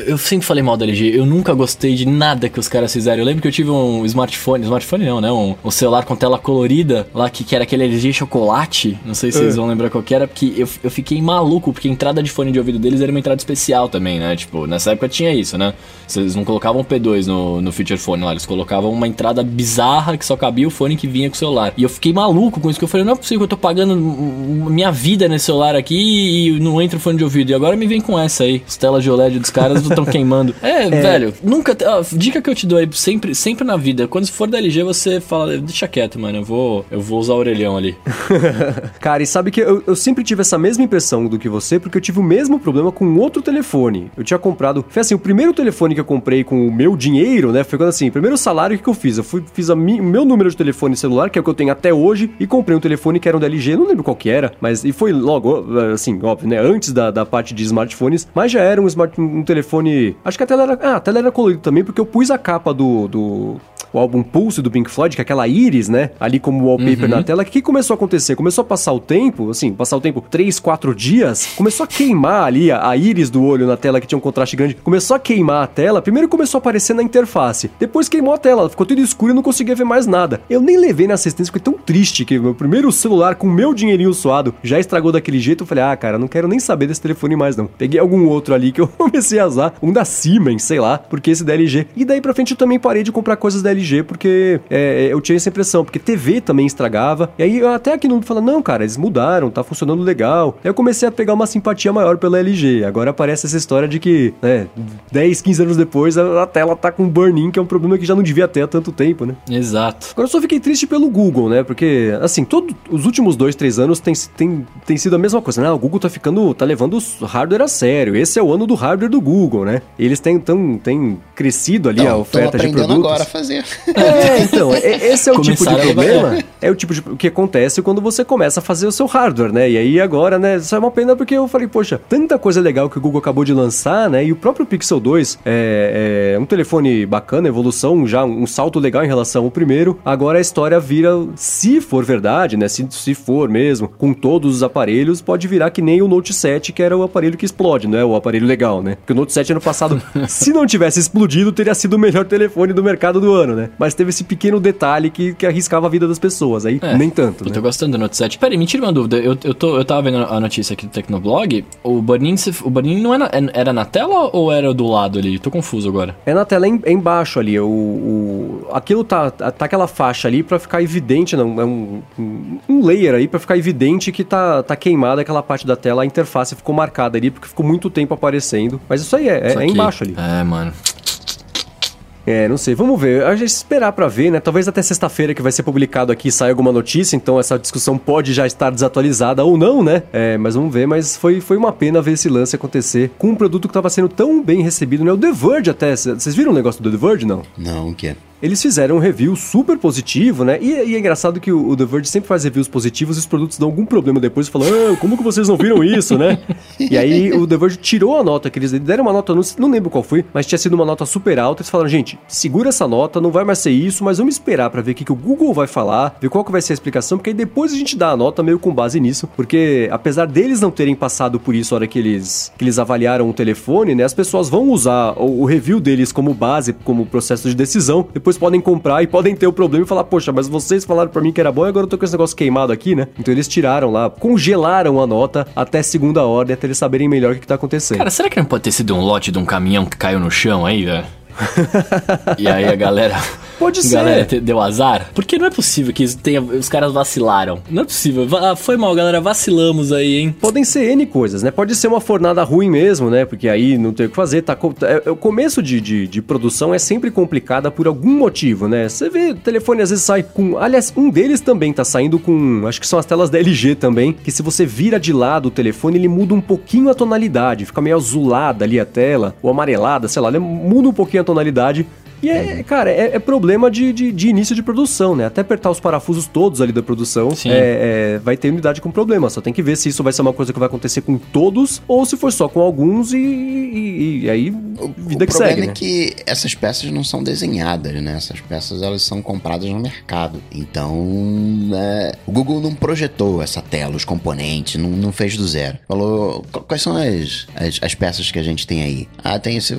eu sempre falei mal da LG. Eu nunca gostei de nada que os caras fizeram. Eu lembro que eu tive um smartphone, smartphone não, né? Um, um celular com tela colorida lá, que, que era aquele LG chocolate. Não sei se vocês é. vão lembrar qual que era, porque eu, eu fiquei maluco, porque a entrada de fone de ouvido deles era uma entrada especial também, né? Tipo, nessa época tinha isso, né? Vocês não colocavam P2 no, no feature phone lá, eles colocavam uma entrada bizarra que só cabia o fone que vinha com o celular. E eu fiquei maluco com isso, que eu falei, não é possível que eu tô pagando minha vida nesse celular aqui e não entra o fone de ouvido. E agora me vem com essa aí. As telas de OLED dos caras estão queimando. É, é, velho, nunca. Ó, dica que eu te dou aí, sempre, sempre na vida. Quando for da LG, você fala, deixa quieto, mano. Eu vou, eu vou usar o orelhão ali.
Cara, e sabe que eu, eu sempre tive essa mesma impressão do que você, porque eu tive o mesmo problema com outro telefone. Eu tinha comprado. Foi assim, o primeiro telefone que eu comprei com o meu dinheiro, né? Foi quando assim, primeiro salário que eu fiz. Eu fui, fiz o meu número de telefone celular, que é o que eu tenho até hoje, e comprei um telefone que era um da LG, não lembro qual que era, mas e foi logo, assim, óbvio, né? Antes da, da parte de smartphones, mas já era um, smart, um telefone. Acho que a tela era. Ah, a tela era colorida também, porque eu pus a capa do, do o álbum Pulse do Pink Floyd, que é aquela íris, né? Ali como wallpaper uhum. na tela. O que começou a acontecer? Começou a passar o tempo, assim, passar o tempo 3, 4 dias, começou a queimar ali a, a íris do olho na tela que tinha um contraste grande. Começou a queimar a tela. Primeiro começou a aparecer na interface. Depois queimou a tela, ficou tudo escuro e não conseguia ver mais nada. Eu nem levei na assistência, fiquei tão triste que meu primeiro celular com meu dinheirinho suado já estragou daquele jeito. Eu falei, ah, cara, não quero nem saber desse telefone mais não. Peguei algum outro ali que eu comecei a usar, um da Siemens, sei lá, porque esse da LG. E daí pra frente eu também parei de comprar coisas da LG porque é, eu tinha essa impressão, porque TV também estragava. E aí até aqui não fala, não, cara, eles mudaram, tá funcionando legal. Aí eu comecei a pegar uma simpatia maior pela LG. Agora aparece essa história de que, né, 10, 15 anos depois a, a tela tá com burn-in, que é um problema que já não devia ter há tanto tempo, né?
Exato.
Agora eu só fiquei triste pelo Google, né? Porque, assim, todos os últimos dois, três anos tem, tem, tem sido a mesma coisa, né? O Google tá ficando, tá levando o hardware a sério. Esse é o ano do hardware do Google, né? Eles têm, tão, têm crescido ali então, a oferta de produtos.
agora a fazer.
É, então, esse é o tipo de problema. É o tipo de o que acontece quando você começa a fazer o seu hardware, né? E aí agora, né? Isso é uma pena porque eu falei, poxa, tanta coisa legal que o Google acabou de lançar, né? E o próprio Pixel 2 é, é um telefone bacana, evolução, já um salto legal em relação ao primeiro. Agora a história vira, se for verdade, né? Se, se for mesmo, com todos os aparelhos, pode virar que nem o Note 7, que era o aparelho que explode, né? O aparelho legal, né? Porque o Note 7 ano passado, se não tivesse explodido, teria sido o melhor telefone do mercado do ano, né? Mas teve esse pequeno detalhe que, que arriscava a vida das pessoas. Aí é, nem tanto.
Eu
né?
tô gostando do Note 7. Peraí, me tira uma dúvida. Eu, eu, tô, eu tava vendo a notícia aqui do Tecnoblog. O burn-in o burn não era, era na tela ou era do lado ali? Tô confuso agora.
É na tela em, embaixo ali. O, o, aquilo tá, tá aquela faixa ali para ficar evidente, não, é um, um layer aí para ficar evidente que tá, tá queimada aquela parte da tela. A interface ficou marcada ali porque ficou muito tempo aparecendo. Mas isso aí é, é, é embaixo ali.
É, mano.
É, não sei, vamos ver. A gente esperar para ver, né? Talvez até sexta-feira que vai ser publicado aqui saia alguma notícia, então essa discussão pode já estar desatualizada ou não, né? É, mas vamos ver, mas foi, foi uma pena ver esse lance acontecer com um produto que estava sendo tão bem recebido, né? O The Verge até, vocês viram o negócio do The Verge, não?
Não, o que é?
Eles fizeram um review super positivo, né? E, e é engraçado que o, o, The Verge sempre faz reviews positivos e os produtos dão algum problema depois e falam, ah, como que vocês não viram isso, né? e aí o The Verge tirou a nota que eles deram uma nota, não, não lembro qual foi, mas tinha sido uma nota super alta. Eles falaram, gente, segura essa nota, não vai mais ser isso, mas vamos esperar para ver o que, que o Google vai falar, ver qual que vai ser a explicação, porque aí depois a gente dá a nota meio com base nisso, porque apesar deles não terem passado por isso na hora que eles, que eles avaliaram o telefone, né? As pessoas vão usar o, o review deles como base, como processo de decisão, depois podem comprar e podem ter o problema e falar, poxa, mas vocês falaram para mim que era bom e agora eu tô com esse negócio queimado aqui, né? Então eles tiraram lá, congelaram a nota até segunda ordem, até eles saberem melhor o que, que tá acontecendo.
Cara, será que não pode ter sido um lote de um caminhão que caiu no chão aí, velho? E aí a galera
Pode ser.
Galera, deu azar? Porque não é possível que tenha, os caras vacilaram. Não é possível. Ah, foi mal, galera. Vacilamos aí, hein?
Podem ser N coisas, né? Pode ser uma fornada ruim mesmo, né? Porque aí não tem o que fazer. Tá, é, é, o começo de, de, de, produção é sempre complicada por algum motivo, né? Você vê, o telefone às vezes sai com. Aliás, um deles também tá saindo com. Acho que são as telas da LG também. Que se você vira de lado o telefone, ele muda um pouquinho a tonalidade. Fica meio azulada ali a tela, ou amarelada, sei lá. Ele muda um pouquinho a tonalidade E é, cara, é, é problema de, de, de, início de produção, né? Até apertar os parafusos todos ali da produção, é, é, vai ter unidade com problema. Só tem que ver se isso vai ser uma coisa que vai acontecer com todos ou se for só com alguns e, e, e aí vida
o
que
segue. O problema
é
né? que essas peças não são desenhadas, né? Essas peças elas são compradas no mercado. Então, é, o Google não projetou essa tela, os componentes, não, não fez do zero. Falou, quais são as, as, as, peças que a gente tem aí? Ah, tem esse.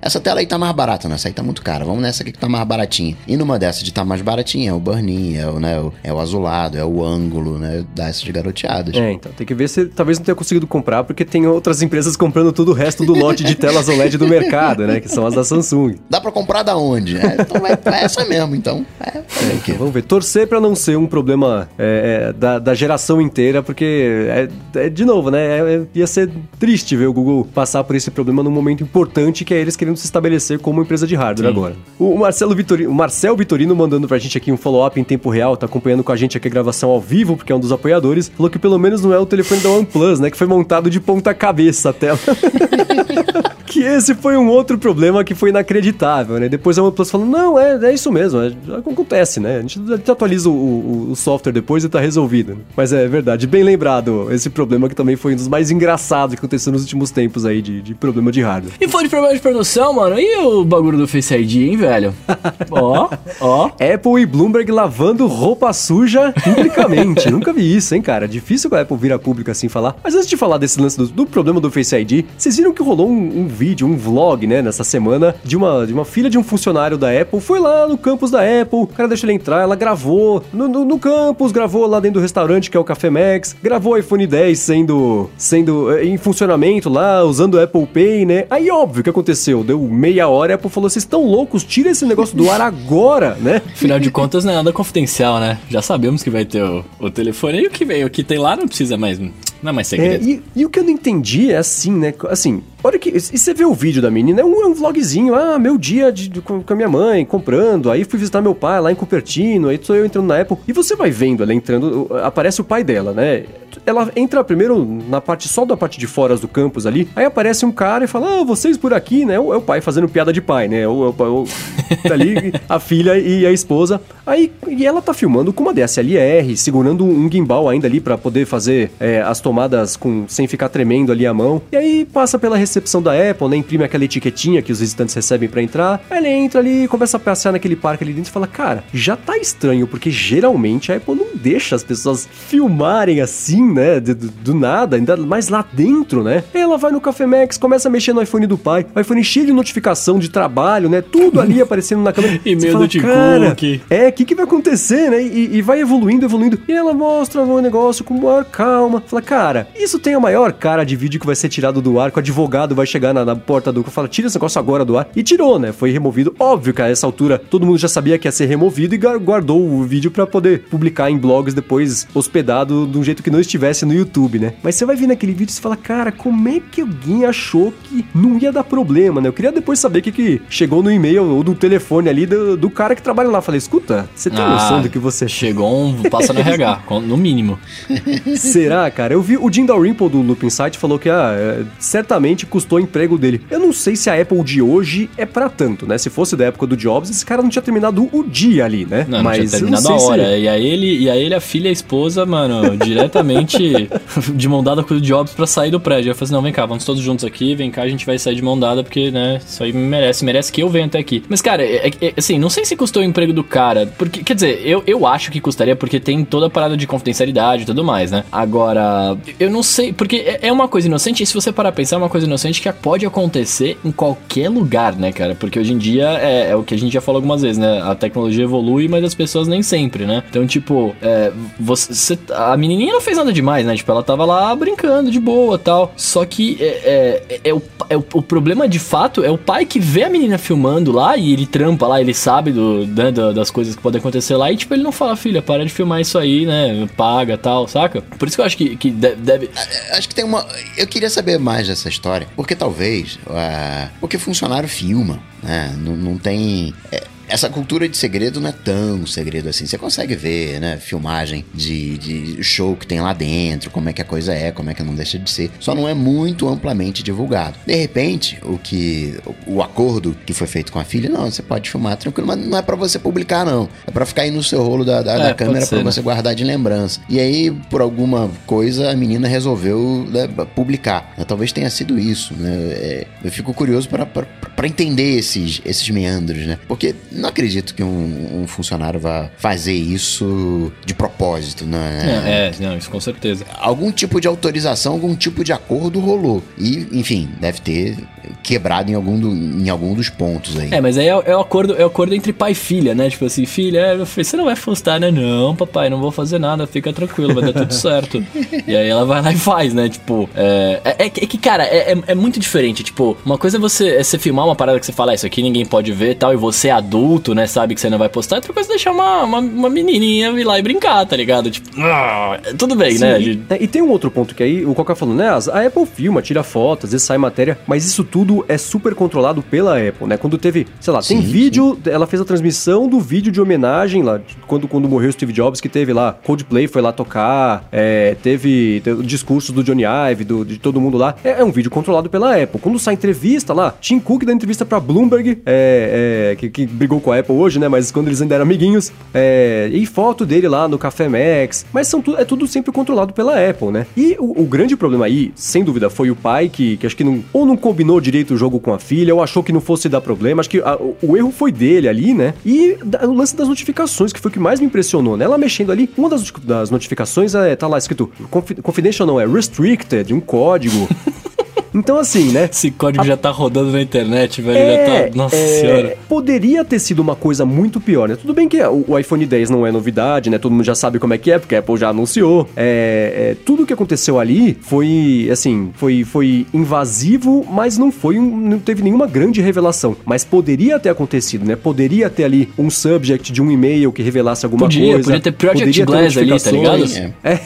Essa tela aí tá mais barata, né? Essa aí tá muito cara. Vamos nessa aqui que tá mais baratinha. E numa dessa de tá mais baratinha, é o burn-in, é o, né, é o azulado, é o ângulo, né? Dá essas garoteadas.
É, então tem que ver se talvez não tenha conseguido comprar, porque tem outras empresas comprando todo o resto do lote de telas OLED do mercado, né? Que são as da Samsung.
Dá pra comprar da onde? É, então vai, vai essa mesmo, então. É, é
então, vamos ver. Torcer pra não ser um problema é, é da, da, geração inteira, porque, é, é de novo, né? ia ser triste ver o Google passar por esse problema num momento importante, que é eles querendo se estabelecer como empresa de hardware Sim. Agora. O Marcelo Vitorino, o Marcel Vitorino mandando pra gente aqui um follow-up em tempo real, tá acompanhando com a gente aqui a gravação ao vivo, porque é um dos apoiadores, falou que pelo menos não é o telefone da OnePlus, né? Que foi montado de ponta cabeça a tela. que esse foi um outro problema que foi inacreditável, né? Depois a OnePlus falou, não, é, é isso mesmo, é, acontece, né? A gente, a gente atualiza o, o, o, software depois e tá resolvido. Mas é verdade, bem lembrado esse problema que também foi um dos mais engraçados que aconteceu nos últimos tempos aí de, de problema de hardware.
E foi de problema de produção, mano? E o bagulho do Face ID, hein, velho? Ó, ó.
Apple e Bloomberg lavando roupa suja publicamente. Nunca vi isso, hein, cara? Difícil que a Apple vir a público assim falar. Mas antes de falar desse lance do, do problema do Face ID, vocês viram que rolou um, um vídeo, um vlog, né, nessa semana, de uma, de uma filha de um funcionário da Apple. Foi lá no campus da Apple, o cara deixou ele entrar, ela gravou no, no, no campus, gravou lá dentro do restaurante que é o Café Max, gravou o iPhone 10 sendo, sendo eh, em funcionamento lá, usando o Apple Pay, né? Aí, óbvio, o que aconteceu? Deu meia hora a Apple falou: vocês estão loucos, tira esse negócio do ar agora, né?
Afinal de contas, não é nada confidencial, né? Já sabemos que vai ter o, o telefone e o que veio, o que tem lá não precisa mais. Não é mais segredo.
É, e, e, o que eu não entendi é assim, né? Assim, olha que. E você vê o vídeo da menina, é um, é um vlogzinho. Ah, meu dia de, de, com, a minha mãe, comprando. Aí fui visitar meu pai lá em Cupertino. Aí sou eu entrando na Apple. E você vai vendo ela entrando. Aparece o pai dela, né? ela entra primeiro na parte só da parte de fora do campus ali. Aí aparece um cara e fala: Ah, vocês por aqui, né? É o pai fazendo piada de pai, né? O, o, o tá ali a filha e a esposa. Aí e ela tá filmando com uma DSLR, segurando um gimbal ainda ali para poder fazer é, as tomadas com sem ficar tremendo ali a mão. E aí passa pela recepção da Apple, né? Imprime aquela etiquetinha que os visitantes recebem para entrar. Aí ele entra ali, começa a passear naquele parque ali dentro e fala: Cara, já tá estranho, porque geralmente a Apple não deixa as pessoas filmarem assim né? Do, do, nada, ainda mais lá dentro, né? Ela vai no Café Max, começa a mexer no iPhone do pai, o iPhone cheio de notificação de trabalho, né? Tudo ali aparecendo na câmera.
e meio do cara,
É, o que, que vai acontecer, né? E, e, vai evoluindo, evoluindo. E ela mostra o negócio com maior calma. Fala, cara, isso tem a maior cara de vídeo que vai ser tirado do ar, que o advogado vai chegar na, na porta do. Fala, tira esse negócio agora do ar. E tirou, né? Foi removido. Óbvio que a essa altura todo mundo já sabia que ia ser removido e guardou o vídeo para poder publicar em blogs depois hospedado de um jeito que não estivesse no YouTube, né? Mas você vai ver naquele vídeo e fala, cara, como é que alguém achou que não ia dar problema, né? Eu queria depois saber o que, que chegou no e-mail ou no telefone ali do, do cara que trabalha lá. falei, escuta, você tem ah, noção do que você...
Chegou um passa no RH, no mínimo.
Será, cara? Eu vi o Jim Dalrymple do Loop Insight falou que ah, é, certamente custou o emprego dele. Eu não sei se a Apple de hoje é para tanto, né? Se fosse da época do Jobs, esse cara não tinha terminado o dia ali, né?
Não, Mas não tinha terminado a hora. Se... E aí ele, e aí ele, a filha e a esposa, mano, diretamente de mão dada com o Jobs pra sair do prédio. Eu falei assim, não, vem cá, vamos todos juntos aqui, vem cá, a gente vai sair de mão dada, porque, né, isso aí merece, merece que eu venha até aqui. Mas, cara, é, é, assim, não sei se custou o emprego do cara, porque, quer dizer, eu, eu acho que custaria porque tem toda a parada de confidencialidade e tudo mais, né? Agora, eu não sei, porque é, é uma coisa inocente, e se você parar a pensar, é uma coisa inocente que pode acontecer em qualquer lugar, né, cara? Porque hoje em dia é, é o que a gente já falou algumas vezes, né? A tecnologia evolui, mas as pessoas nem sempre, né? Então, tipo, é, você, a menininha não fez nada demais, né? Tipo, ela tava lá brincando de boa tal. Só que é, é, é, o, é o, o, problema de fato é o pai que vê a menina filmando lá e ele trampa lá, ele sabe do, né, das coisas que podem acontecer lá e tipo, ele não fala, filha, para de filmar isso aí, né? Paga tal, saca? Por isso que eu acho que, que deve.
Acho que tem uma. Eu queria saber mais dessa história. Porque talvez. Uh, porque funcionário filma, né? Não, não tem. É essa cultura de segredo não é tão segredo assim. Você consegue ver, né, filmagem de, de show que tem lá dentro, como é que a coisa é, como é que não deixa de ser. Só não é muito amplamente divulgado. De repente, o que o acordo que foi feito com a filha, não, você pode filmar tranquilo, mas não é para você publicar não. É para ficar aí no seu rolo da, da, é, da câmera para né? você guardar de lembrança. E aí, por alguma coisa, a menina resolveu né, publicar. Talvez tenha sido isso, né? É, eu fico curioso para entender esses, esses meandros, né? Porque não acredito que um, um funcionário vá fazer isso de propósito,
né? É, é, não, isso com certeza.
Algum tipo de autorização, algum tipo de acordo rolou. E, enfim, deve ter quebrado em algum, do, em algum dos pontos aí.
É, mas aí é, é, o acordo, é o acordo entre pai e filha, né? Tipo assim, filha, é, você não vai frustrar, né? Não, papai, não vou fazer nada, fica tranquilo, vai dar tudo certo. e aí ela vai lá e faz, né? Tipo, é, é, é, é que, cara, é, é, é, muito diferente. Tipo, uma coisa é você, é você filmar uma parada que você fala, ah, isso aqui ninguém pode ver e tal, e você é adulto, né? Sabe que você não vai postar. Outra coisa é deixar uma, uma, uma menininha ir lá e brincar, tá ligado? Tipo, ah, tudo bem, Sim, né?
E, e, tem um outro ponto que aí o Coca falou, né? A Apple filma, tira fotos, às vezes sai matéria, mas isso tudo é super controlado pela Apple, né? Quando teve, sei lá, tem sim, vídeo, sim. ela fez a transmissão do vídeo de homenagem lá, quando, quando morreu Steve Jobs, que teve lá, Coldplay foi lá tocar, é, teve, teve discursos do Johnny Ive, do, de todo mundo lá. É, é, um vídeo controlado pela Apple. Quando sai entrevista lá, Tim Cook dá entrevista pra Bloomberg, é, é, que, que, brigou com a Apple hoje, né? Mas quando eles ainda eram amiguinhos, é, e foto dele lá no Café Max. Mas são tu, é tudo sempre controlado pela Apple, né? E o, o grande problema aí, sem dúvida, foi o pai que, que acho que não, ou não combinou direito o jogo com a filha, ou achou que não fosse dar problema. Acho que a, o, o, erro foi dele ali, né? E da, o lance das notificações, que foi o que mais me impressionou, né? Ela mexendo ali, uma das, das notificações é, tá lá escrito confidential não, é restricted, um código. Então, assim, né?
Esse código a... já tá rodando na internet, velho. É, já tá. É, Nossa é... senhora.
Poderia ter sido uma coisa muito pior, né? Tudo bem que o, o, iPhone 10 não é novidade, né? Todo mundo já sabe como é que é, porque a Apple já anunciou. É, é tudo que aconteceu ali foi, assim, foi, foi invasivo, mas não foi um, não teve nenhuma grande revelação. Mas poderia ter acontecido, né? Poderia ter ali um subject de um e-mail que revelasse alguma
podia,
coisa.
Podia ter Project poderia Glass ali, tá ligado?
É.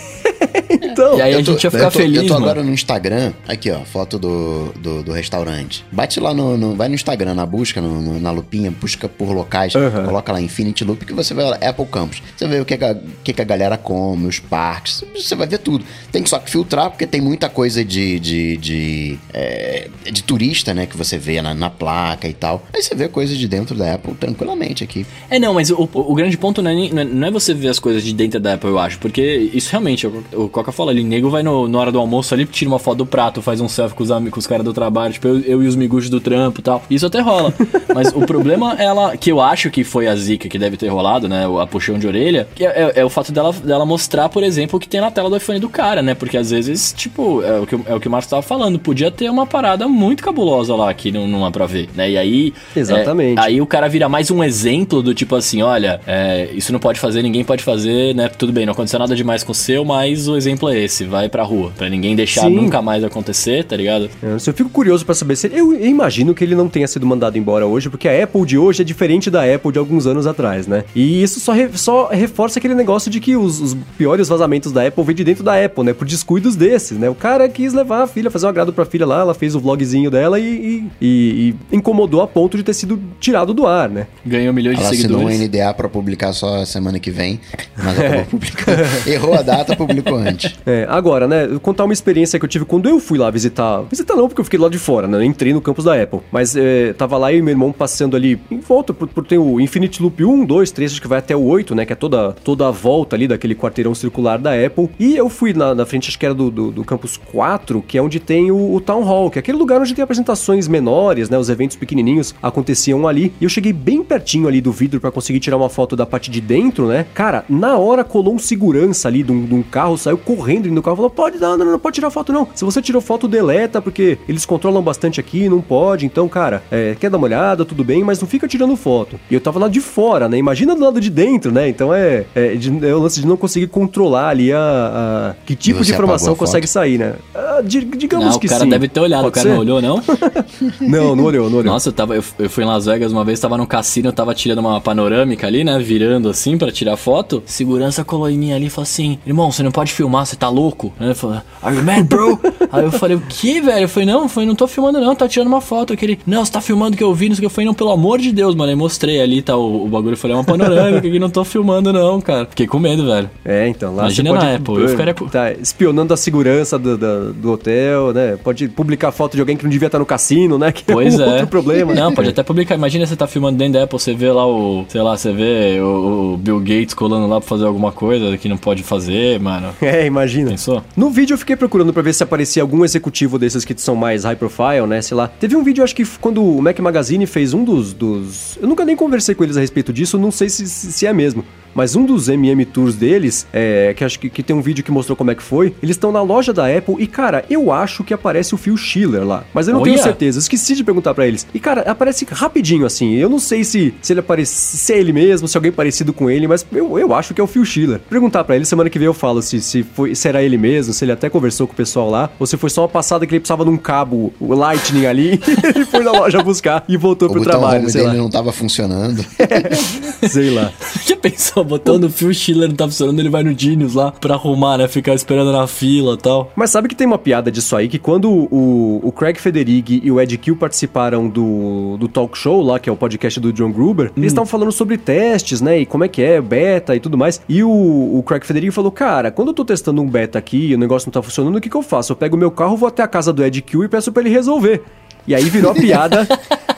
então.
E aí a gente ia ficar
eu tô,
feliz.
Eu tô mano. agora no Instagram, aqui ó, foto do, do, do restaurante. Bate lá no, no, Vai no Instagram, na busca, no, no, na lupinha, busca por locais, uhum. coloca lá Infinity Loop que você vê lá, Apple Campus. Você vê o que, a, que, que a galera come, os parques, você vai ver tudo. Tem que só que filtrar, porque tem muita coisa de. de, de, é, de turista, né? Que você vê na, na, placa e tal. Aí você vê coisa de dentro da Apple tranquilamente aqui.
É, não, mas o, o, grande ponto não é, não é você ver as coisas de dentro da Apple, eu acho, porque isso realmente, o, o Coca fala ali, nego vai no, na hora do almoço ali, tira uma foto do prato, faz um selfie com os, com os caras do trabalho, tipo, eu, eu e os miguxos do trampo e tal. Isso até rola. Mas o problema, ela, que eu acho que foi a zica que deve ter rolado, né? A puxão de orelha, é, é, é, o fato dela, dela mostrar, por exemplo, o que tem na tela do iPhone do cara, né? Porque às vezes, tipo, é o que, é o, que o Marcos tava falando, podia ter uma parada muito cabulosa lá que não, não há pra ver, né? E aí.
Exatamente.
É, aí o cara vira mais um exemplo do tipo assim: olha, é, isso não pode fazer, ninguém pode fazer, né? Tudo bem, não aconteceu nada demais com o seu, mas o exemplo é esse, vai pra rua. Pra ninguém deixar Sim. nunca mais acontecer, tá ligado?
É, eu fico curioso para saber se. Eu, eu imagino que ele não tenha sido mandado embora hoje, porque a Apple de hoje é diferente da Apple de alguns anos atrás, né? E isso só, re, só reforça aquele negócio de que os, os, piores vazamentos da Apple vêm de dentro da Apple, né? Por descuidos desses, né? O cara quis levar a filha, fazer um agrado pra filha lá, ela fez o vlogzinho dela e, e, e, e incomodou a ponto de ter sido tirado do ar, né?
Ganhou milhões
ela
de seguidores.
Ela assinou um NDA pra publicar só semana que vem, mas acabou publicando. Errou a data, publicou antes.
É, agora, né? Contar uma experiência que eu tive quando eu fui lá visitar. Visitar não, porque eu fiquei lá de fora, né? Eu entrei no campus da Apple. Mas é, tava lá e meu irmão passando ali em volta, por, por tem o Infinite Loop 1, 2, 3, acho que vai até o 8, né? Que é toda, toda a volta ali daquele quarteirão circular da Apple. E eu fui na, na frente, acho que era do, do, do campus 4, que é onde tem o, o, Town Hall, que é aquele lugar onde tem apresentações menores, né? Os eventos pequenininhos aconteciam ali. E eu cheguei bem pertinho ali do vidro para conseguir tirar uma foto da parte de dentro, né? Cara, na hora colou um segurança ali de um, de um carro, saiu correndo no carro e falou: pode não, não, não pode tirar foto não. Se você tirou foto, deleta, porque eles controlam bastante aqui, não pode. Então, cara, é, quer dar uma olhada, tudo bem, mas não fica tirando foto. E eu tava lá de fora, né? Imagina do lado de dentro, né? Então é, é, de, é o lance de não conseguir controlar ali a, a que tipo de informação consegue sair, né? Ah, digamos
não,
que
sim. O cara
sim.
deve ter olhado, Pode o cara ser? não olhou, não?
não, não olhou, não olhou.
Nossa, eu, tava, eu, eu, fui em Las Vegas uma vez, tava no cassino, eu tava tirando uma panorâmica ali, né? Virando assim para tirar foto. Segurança colou em mim ali e falou assim: Irmão, você não pode filmar, você tá louco? Né? Falou, Are you mad, bro? Aí eu falei, o velho? Eu falei, não, falei, não tô filmando, não, tá tirando uma foto. Aquele, não, você tá filmando que eu vi, não sei o que. Eu falei, não, pelo amor de Deus, mano. Aí mostrei ali, tá o, o bagulho. Eu falei, é uma panorâmica que não tô filmando, não, cara. Fiquei com medo, velho.
É, então, lá
Imagina
você pode,
na Apple, eu ficaria.
Tá espionando a segurança do, do, do, hotel, né? Pode publicar foto de alguém que não devia estar no cassino, né? Que
pois
é um
é.
outro problema.
Não, pode até publicar. Imagina você tá filmando dentro da Apple, você vê lá o, sei lá, você vê o, o Bill Gates colando lá pra fazer alguma coisa que não pode fazer, mano.
É, imagina.
Pensou?
No vídeo eu fiquei procurando para ver se aparecia algum executivo desses que são mais high profile, né? Sei lá. Teve um vídeo, acho que quando o Mac Magazine fez um dos. dos... Eu nunca nem conversei com eles a respeito disso, não sei se, se é mesmo. Mas um dos MM Tours deles, é, que acho que, que, tem um vídeo que mostrou como é que foi, eles estão na loja da Apple e, cara, eu acho que aparece o Phil Schiller lá. Mas eu não Olha. tenho certeza, esqueci de perguntar para eles. E, cara, aparece rapidinho assim. Eu não sei se, se ele aparece, se é ele mesmo, se é alguém parecido com ele, mas eu, eu acho que é o Phil Schiller. Perguntar para ele, semana que vem eu falo se, se, foi, se era ele mesmo, se ele até conversou com o pessoal lá, ou se foi só uma passada que ele precisava de um cabo o Lightning ali, ele foi na loja buscar e voltou
o
pro trabalho.
O dele lá. não tava funcionando.
sei lá.
Já pensou, botando o Phil Schiller não tá funcionando, ele vai no Genius lá pra arrumar, né? Ficar esperando na fila e tal.
Mas sabe que tem uma piada disso aí, que quando o, o Craig Federighi e o Ed Kill participaram do, do talk show lá, que é o podcast do John Gruber, hum. eles estavam falando sobre testes, né? E como é que é, beta e tudo mais. E o, o Craig Federighi falou, cara, quando eu tô testando um beta aqui e o negócio não tá funcionando, o que que eu faço? Eu pego o meu carro, vou até a casa do Ed Kill e peço pra ele resolver. E aí virou a piada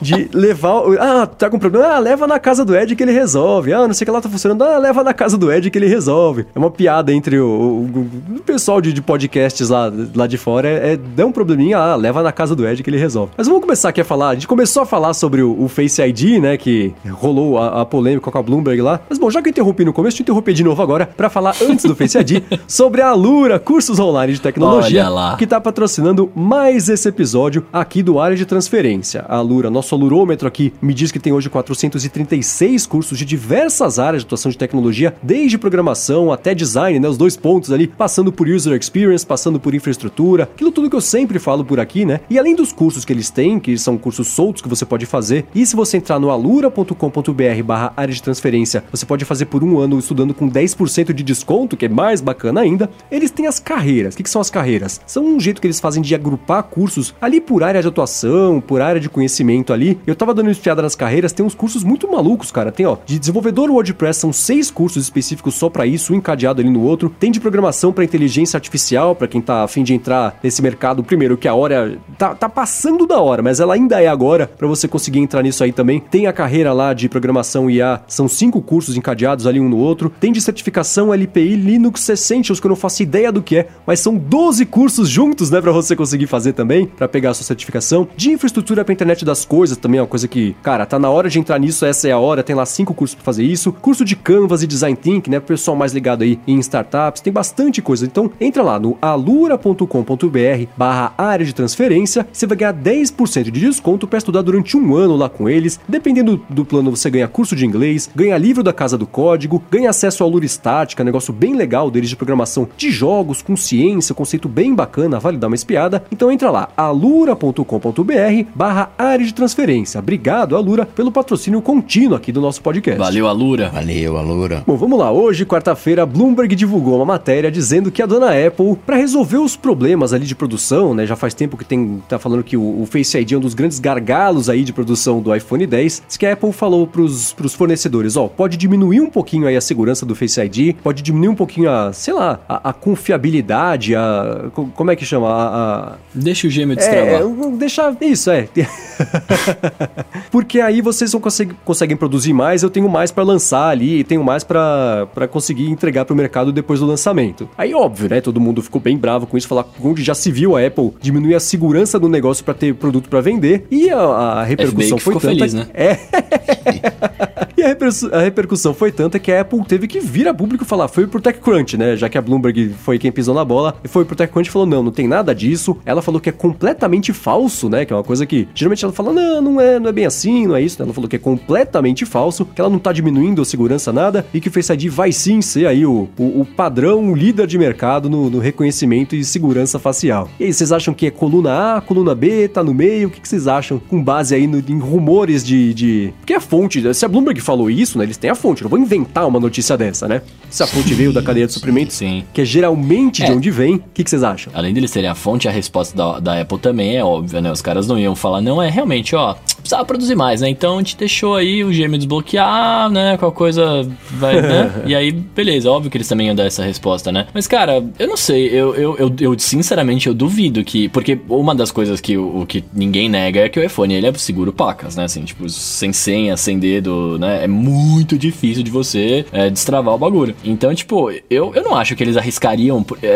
de levar. Ah, tá com problema? Ah, leva na casa do Ed que ele resolve. Ah, não sei o que lá tá funcionando. Ah, leva na casa do Ed que ele resolve. É uma piada entre o, o, o pessoal de, de, podcasts lá, lá de fora. É, é dá um probleminha, ah, leva na casa do Ed que ele resolve. Mas vamos começar aqui a falar. A gente começou a falar sobre o, o Face ID, né? Que rolou a, a, polêmica com a Bloomberg lá. Mas bom, já que eu interrompi no começo, deixa eu interromper de novo agora para falar antes do Face ID sobre a Lura, cursos online de tecnologia, que tá patrocinando mais esse episódio aqui do Área de Transferência. A Lura, nosso alurômetro aqui, me diz que tem hoje 436 cursos de diversas áreas de atuação de tecnologia, desde programação até design, né? Os dois pontos ali, passando por user experience, passando por infraestrutura, aquilo tudo que eu sempre falo por aqui, né? E além dos cursos que eles têm, que são cursos soltos que você pode fazer, e se você entrar no alura.com.br barra área de transferência, você pode fazer por um ano estudando com 10% de desconto, que é mais bacana ainda. Eles têm as carreiras. O que, que são as carreiras? São um jeito que eles fazem de agrupar cursos ali por área de atuação, por área de conhecimento ali. Eu tava dando espiada nas carreiras, tem uns cursos muito malucos, cara. Tem, ó, de desenvolvedor WordPress, são seis cursos específicos só para isso, um encadeado ali no outro. Tem de programação para inteligência artificial, para quem tá afim de entrar nesse mercado. Primeiro, que a hora tá, tá passando da hora, mas ela ainda é agora para você conseguir entrar nisso aí também. Tem a carreira lá de programação IA, são cinco cursos encadeados ali um no outro. Tem de certificação LPI Linux Essentials, que eu não faço ideia do que é, mas são 12 cursos juntos, né, para você conseguir fazer também, para pegar a sua certificação. De infraestrutura para internet das coisas também é uma coisa que, cara, tá na hora de entrar nisso, essa é a hora, tem lá cinco cursos para fazer isso. Curso de Canvas e Design Thinking, né, pro pessoal mais ligado aí em startups, tem bastante coisa. Então, entra lá no alura.com.br barra área de transferência, você vai ganhar 10% de desconto para estudar durante um ano lá com eles. Dependendo do plano, você ganha curso de inglês, ganha livro da Casa do Código, ganha acesso à Alura Estática, negócio bem legal deles de programação de jogos, com ciência, conceito bem bacana, vale dar uma espiada. Então entra lá, alura.com.br barra área de transferência. Obrigado, Alura, pelo patrocínio contínuo aqui do nosso podcast.
Valeu, Alura.
Valeu, Alura.
Bom, vamos lá. Hoje, quarta-feira, a Bloomberg divulgou uma matéria dizendo que a dona Apple, para resolver os problemas ali de produção, né, já faz tempo que tem tá falando que o, o Face ID é um dos grandes gargalos aí de produção do iPhone 10, diz que a Apple falou pros, pros fornecedores, ó, pode diminuir um pouquinho aí a segurança do Face ID, pode diminuir um pouquinho a, sei lá, a, a confiabilidade, a... como é que chama? A, a...
Deixa o gêmeo destravar.
É, deixa... Isso, é. Porque aí vocês vão conseguir, conseguem produzir mais, eu tenho mais para lançar ali, tenho mais para conseguir entregar pro mercado depois do lançamento. Aí, óbvio, né? Todo mundo ficou bem bravo com isso, falar onde já se viu a Apple diminuir a segurança do negócio para ter produto para vender e a, a repercussão
foi
tanta.
Feliz, né?
É. E a, reper a, repercussão foi tanta que a Apple teve que vir a público falar, foi pro TechCrunch, né? Já que a Bloomberg foi quem pisou na bola, e foi pro TechCrunch e falou, não, não tem nada disso. Ela falou que é completamente falso, né? Que é uma coisa que, geralmente ela fala, não, não é, não é bem assim, não é isso. Ela falou que é completamente falso, que ela não tá diminuindo a segurança nada, e que o Face ID vai sim ser aí o, o, o padrão, o líder de mercado no, no, reconhecimento e segurança facial. E aí, vocês acham que é coluna A, coluna B, tá no meio? O que, que vocês acham com base aí no, em rumores de, de... Porque a fonte, se a Bloomberg falou isso, né? Eles têm a fonte, não vou inventar uma notícia dessa, né? Se a fonte veio da cadeia de suprimentos, Sim. que é geralmente é. de onde vem, o que, que vocês acham?
Além deles terem a fonte, a resposta da, da Apple também é óbvia, né? Os caras não iam falar, não, é realmente, ó, precisava produzir mais, né? Então a gente deixou aí o gêmeo desbloquear, né? Qual coisa vai, né? e aí, beleza, óbvio que eles também iam dar essa resposta, né? Mas, cara, eu não sei, eu, eu, eu, eu sinceramente eu duvido que. Porque uma das coisas que o, o, que ninguém nega é que o iPhone ele é seguro pacas, né? Assim, tipo, sem senha, sem dedo, né? É muito difícil de você é, destravar o bagulho. Então, tipo, eu, eu não acho que eles arriscariam é,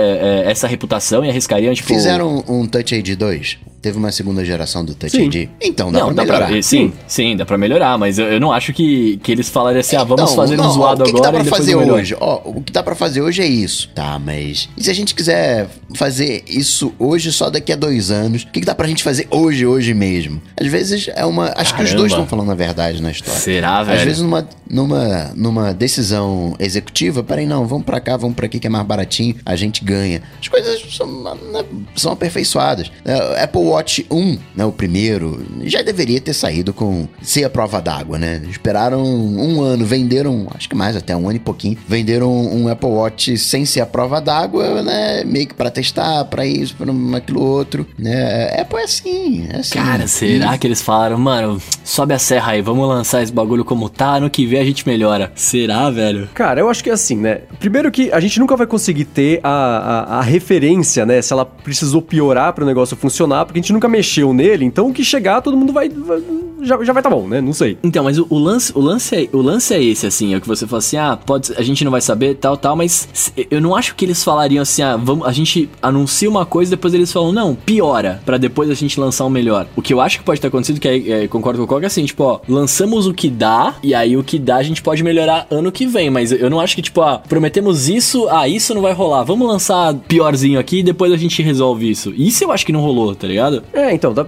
é, essa reputação e arriscariam, tipo.
Fizeram um Touch ID 2? Teve uma segunda geração do Touch sim. ID. Então dá não, pra melhorar. Dá
pra, sim, sim, dá pra melhorar, mas eu, eu, não acho que, que eles falariam assim, ah, vamos fazer não, um zoado agora. O que,
dá pra fazer hoje? Ó, o que dá pra fazer hoje é isso. Tá, mas. E se a gente quiser fazer isso hoje só daqui a dois anos? O que, que dá pra gente fazer hoje, hoje mesmo? Às vezes é uma. Acho Caramba. que os dois estão falando a verdade na história.
Será, velho?
Às vezes numa, numa, numa decisão executiva, peraí, não, vamos pra cá, vamos pra aqui que é mais baratinho, a gente ganha. As coisas são, né, são aperfeiçoadas. É, Apple Watch 1 né, o primeiro, já deveria ter saído com ser a prova d'água, né? Esperaram um ano, venderam, acho que mais até um ano e pouquinho, venderam um Apple Watch sem ser a prova d'água, né? Meio que para testar, para isso, para aquilo outro, né? Apple é assim, é assim.
Cara, será e... que eles falaram, mano, sobe a serra aí, vamos lançar esse bagulho como tá, no que vem a gente melhora. Será, velho?
Cara, eu acho que é assim, né? Primeiro que a gente nunca vai conseguir ter a, a, a referência, né? Se ela precisou piorar para o negócio funcionar, porque a gente nunca mexeu nele então o que chegar, todo mundo vai. vai já, já vai tá bom, né? Não sei.
Então, mas o, o, lance, o, lance é, o lance é esse, assim, é o que você fala assim, ah, pode, a gente não vai saber, tal, tal, mas eu não acho que eles falariam assim, ah, vamos, a gente anuncia uma coisa depois eles falam, não, piora, para depois a gente lançar um melhor. O que eu acho que pode ter acontecido, que é, é, concordo com o Coca, é assim, tipo, ó, lançamos o que dá, e aí o que dá a gente pode melhorar ano que vem, mas eu não acho que, tipo, ah, prometemos isso, ah, isso não vai rolar, vamos lançar piorzinho aqui e depois a gente resolve isso. Isso eu acho que não rolou, tá ligado?
É, então, dá,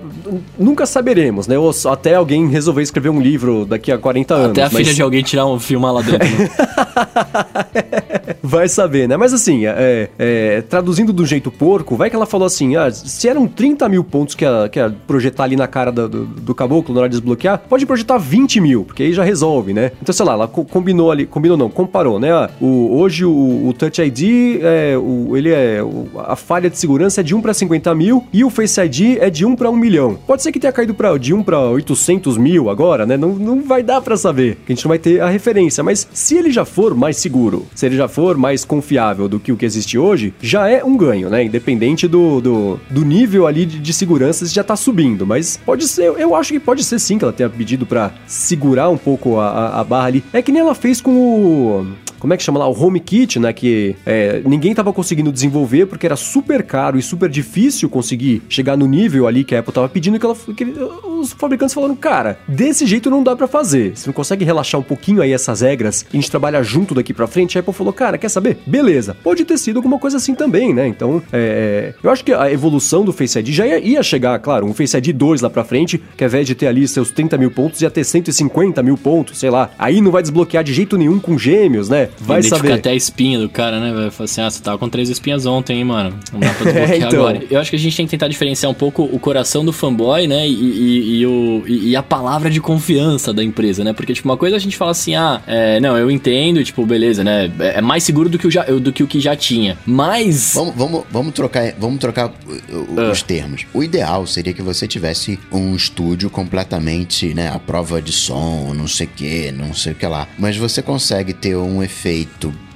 nunca saberemos, né? Ou até alguém resolver escrever um livro daqui a 40 anos.
Até a mas... filha de alguém tirar um filmar lá dentro. Né?
vai saber, né? Mas assim, é, é, traduzindo do jeito porco, vai que ela falou assim: ah, se eram 30 mil pontos que ia, que ia projetar ali na cara do, do, do, caboclo na hora de desbloquear, pode projetar 20 mil, porque aí já resolve, né? Então, sei lá, ela combinou ali, combinou não, comparou, né? Ah, o, hoje o, o Touch ID, é, o, ele é, o, a falha de segurança é de 1 para 50 mil e o Face ID é de 1 para 1 milhão milhão. Pode ser que tenha caído pra, de 1 para 800 mil agora, né? Não, não vai dar para saber, que a gente não vai ter a referência. Mas se ele já for mais seguro, se ele já for mais confiável do que o que existe hoje, já é um ganho, né? Independente do, do, do nível ali de, de segurança, já tá subindo. Mas pode ser, eu acho que pode ser sim que ela tenha pedido para segurar um pouco a, a, a barra ali. É que nem ela fez com o como é que chama lá? O HomeKit, né? Que é, ninguém tava conseguindo desenvolver porque era super caro e super difícil conseguir chegar no nível ali que a Apple tava pedindo que, ela, que os fabricantes falaram, cara, desse jeito não dá para fazer. Você não consegue relaxar um pouquinho aí essas regras e a gente trabalha junto daqui para frente. A Apple falou, cara, quer saber? Beleza. Pode ter sido alguma coisa assim também, né? Então, é, eu acho que a evolução do Face ID já ia, ia chegar, claro, um Face ID 2 lá pra frente, que ao invés de ter ali seus 30 mil pontos, ia ter 150 mil pontos, sei lá. Aí não vai desbloquear de jeito nenhum com gêmeos, né? Vai saber.
até a espinha do cara, né? Vai falar assim, ah, você tava com três espinhas ontem, hein, mano? Não dá pra desbloquear é, então. agora. Eu acho que a gente tem que tentar diferenciar um pouco o coração do fanboy, né? E, e, e o, e, e, a palavra de confiança da empresa, né? Porque, tipo, uma coisa a gente fala assim, ah, é, não, eu entendo, tipo, beleza, né? É, é mais seguro do que o, já, do que, o que já tinha. Mas.
Vamos, vamos, vamos trocar, vamos trocar uh, os termos. O ideal seria que você tivesse um estúdio completamente, né? A prova de som, não sei o que, não sei o que lá. Mas você consegue ter um efeito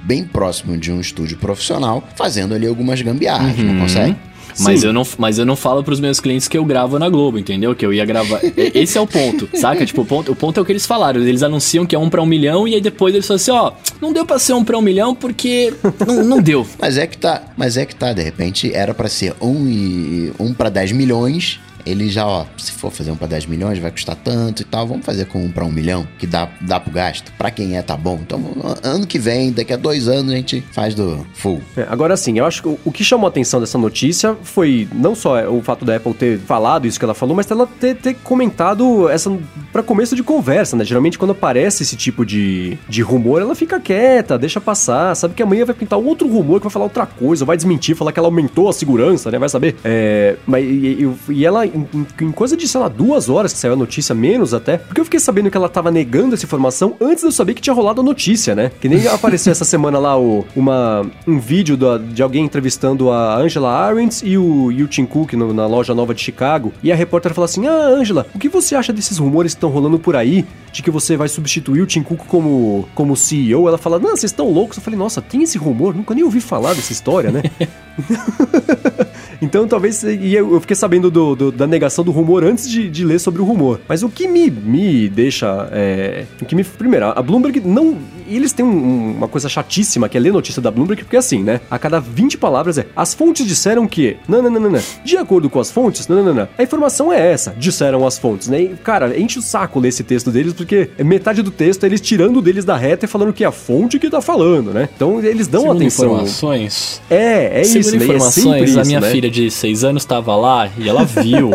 bem próximo de um estúdio profissional, fazendo ali algumas gambiarras, uhum. não consegue?
Mas eu, não, mas eu não falo pros meus clientes que eu gravo na Globo, entendeu? Que eu ia gravar. Esse é o ponto, saca? Tipo, o ponto, o ponto é o que eles falaram. Eles anunciam que é um pra um milhão e aí depois eles falam assim: ó, não deu pra ser um pra um milhão porque não, não deu.
Mas é que tá, mas é que tá, de repente era para ser um, e, um pra 10 milhões ele já, ó, se for fazer um pra 10 milhões, vai custar tanto e tal, vamos fazer com um pra um milhão, que dá, dá pro gasto. Pra quem é, tá bom. Então, ano que vem, daqui a dois anos, a gente faz do full.
É, agora sim, eu acho que o, que chamou a atenção dessa notícia foi não só o fato da Apple ter falado isso que ela falou, mas ela ter, ter comentado essa para começo de conversa, né? Geralmente quando aparece esse tipo de, de rumor, ela fica quieta, deixa passar, sabe que amanhã vai pintar outro rumor que vai falar outra coisa, vai desmentir, falar que ela aumentou a segurança, né? Vai saber. É, mas e, e ela, em, em, coisa de, sei lá, duas horas que saiu a notícia, menos até, porque eu fiquei sabendo que ela tava negando essa informação antes de eu saber que tinha rolado a notícia, né? Que nem apareceu essa semana lá o, uma, um vídeo do, de alguém entrevistando a Angela Arendt e o, e Tim Cook no, na loja nova de Chicago. E a repórter falou assim: Ah, Angela, o que você acha desses rumores que estão rolando por aí de que você vai substituir o Tim Cook como, como CEO? Ela fala: Não, vocês estão loucos. Eu falei: Nossa, tem esse rumor? Nunca nem ouvi falar dessa história, né? então talvez. E eu, fiquei sabendo do, do, da negação do rumor antes de, de, ler sobre o rumor. Mas o que me, me deixa. É, o que me. Primeiro, a Bloomberg não. Eles têm um, uma coisa chatíssima que é ler notícia da Bloomberg, porque é assim, né? A cada 20 palavras é. As fontes disseram que. Não, não, não, não, não. De acordo com as fontes, não, não, não, não. A informação é essa. Disseram as fontes, né? E, cara, enche o saco ler esse texto deles, porque metade do texto é eles tirando deles da reta e falando que é a fonte que tá falando, né? Então eles dão Segundo atenção.
informações.
É, é Segundo isso,
né? É informações, é isso, a minha né? filha de 6 anos estava lá e ela viu.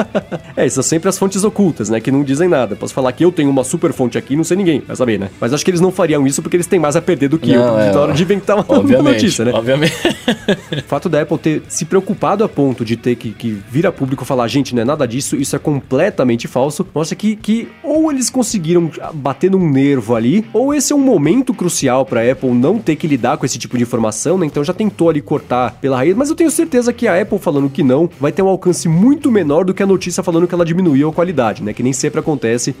é, são sempre as fontes ocultas, né? Que não dizem nada. Posso falar que eu tenho uma super fonte aqui não sei ninguém, vai saber, né? Mas acho que eles não fariam isso porque eles têm mais a perder do que não, eu, é, na hora de inventar uma, notícia, né?
Obviamente.
o fato da Apple ter se preocupado a ponto de ter que, que vir a público falar, gente, não é nada disso, isso é completamente falso, mostra que, que ou eles conseguiram bater num nervo ali, ou esse é um momento crucial para Apple não ter que lidar com esse tipo de informação, né? Então já tentou ali cortar pela raiz, mas eu tenho certeza que a Apple falando que não vai ter um alcance muito menor do que a notícia falando que ela diminuiu a qualidade, né? Que nem sempre acontece.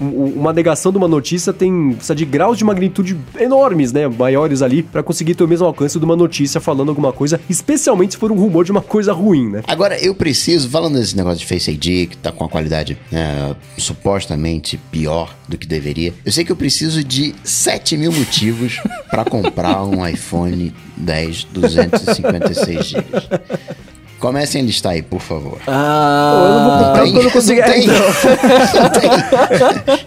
uma negação de uma notícia tem precisa de graus de magnitude enormes, né? Maiores ali para conseguir ter o mesmo alcance de uma notícia falando alguma coisa, especialmente se for um rumor de uma coisa ruim, né?
Agora eu preciso, falando desse negócio de Face ID que tá com a qualidade né, supostamente pior do que deveria, eu sei que eu preciso de 7 mil motivos para comprar um iPhone 10 256 GB. Comecem a listar aí, por favor.
Ah, eu não vou comprar porque eu não consigo. Não tem. não tem.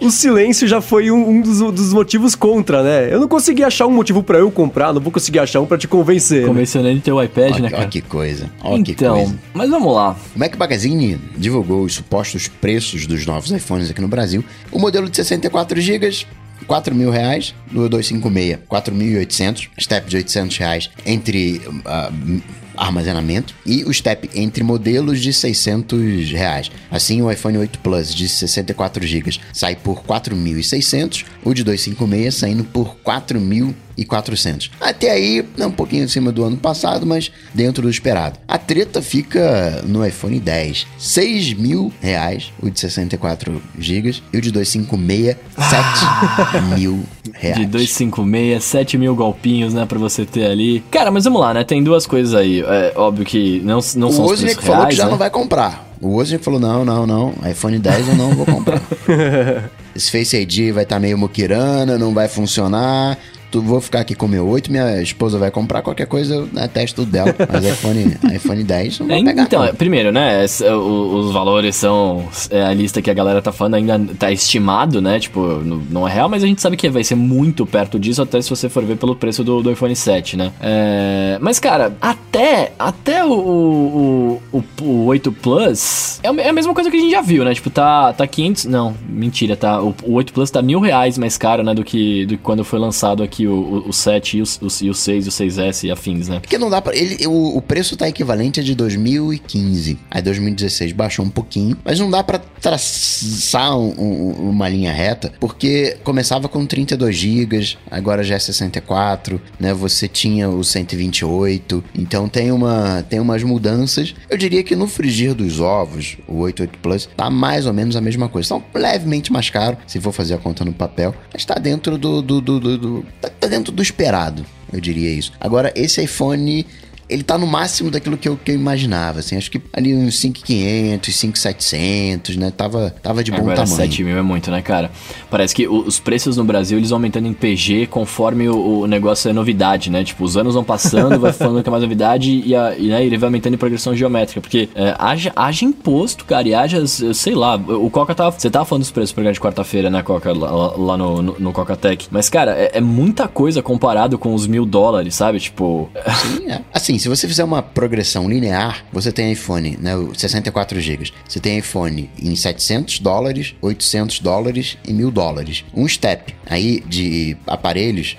o silêncio já foi um, um dos, dos, motivos contra, né? Eu não consegui achar um motivo para eu comprar, não vou conseguir achar um para te convencer.
Convencionando né? teu iPad,
ó,
né, cara?
Ó, que coisa. Ó,
então,
que coisa.
mas vamos lá.
O Mac Magazine divulgou os supostos preços dos novos iPhones aqui no Brasil. O modelo de 64 GB 4 mil reais no 256, 4.800, step de 800 reais entre uh, armazenamento e o step entre modelos de 600 reais. Assim, o iPhone 8 Plus de 64 GB sai por 4.600, o de 256 saindo por 4.000 e 400. Até aí, é um pouquinho acima do ano passado, mas dentro do esperado. A treta fica no iPhone 10. 6 mil reais, o de 64 GB, e o de 256, 7 mil reais.
De 256, 7 mil golpinhos, né, pra você ter ali. Cara, mas vamos lá, né, tem duas coisas aí. É óbvio que não, não o são
os preços falou que já né? não vai comprar. O Wozniak falou, não, não, não, iPhone 10 eu não vou comprar. Esse Face ID vai estar tá meio muquirana, não vai funcionar vou ficar aqui com o meu 8, minha esposa vai comprar qualquer coisa, eu atesto tudo dela. Mas iPhone, iPhone 10 não vai é, pegar.
Então, não. primeiro, né? Os, os valores são. É, a lista que a galera tá falando ainda tá estimado, né? Tipo, não é real, mas a gente sabe que vai ser muito perto disso, até se você for ver pelo preço do, do iPhone 7, né? É, mas, cara, até, até o, o, o, o 8 Plus é, é a mesma coisa que a gente já viu, né? Tipo, tá, tá 500. Não, mentira, tá. O, o 8 Plus tá mil reais mais caro, né? Do que, do que quando foi lançado aqui o, o, 7 e o, o, o 6 e o 6S e afins, né?
Porque não dá pra. Ele, o, o preço tá equivalente a de 2015. Aí 2016 baixou um pouquinho, mas não dá para traçar um, um, uma linha reta, porque começava com 32 GB, agora já é 64, né? Você tinha o 128, então tem uma tem umas mudanças. Eu diria que no frigir dos ovos, o 88 Plus tá mais ou menos a mesma coisa. Então, levemente mais caro, se for fazer a conta no papel, mas tá dentro do, do, do, do, do tá dentro do esperado, eu diria isso. Agora, esse iPhone ele tá no máximo daquilo que eu, que eu imaginava, assim. Acho que ali uns 5,500, 5,700, né? Tava, tava de bom
Agora,
tamanho.
7 mil é muito, né, cara? Parece que os preços no Brasil, eles vão aumentando em PG conforme o, o negócio é novidade, né? Tipo, os anos vão passando, vai falando que é mais novidade e, a, e né, ele vai aumentando em progressão geométrica. Porque é, haja, haja imposto, cara, e haja, sei lá, o Coca tava... Você tava falando dos preços pra de quarta-feira, né, Coca, lá, lá no, no, no Coca Tech. Mas, cara, é, é muita coisa comparado com os mil dólares, sabe? Tipo...
Sim, é. Assim, se você fizer uma progressão linear, você tem iPhone, né, 64 GB. Você tem iPhone em 700 dólares, 800 dólares e 1000 dólares. Um step aí de aparelhos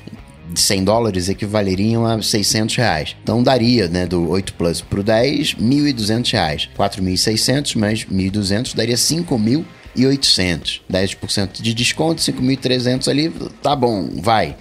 de 100 dólares equivaleriam a 600 reais. Então daria, né, do 8 Plus pro 10, 1.200 reais. 4.600 mais 1.200 daria 5.000 e 800. 10% de desconto, 5.300 ali, tá bom, vai.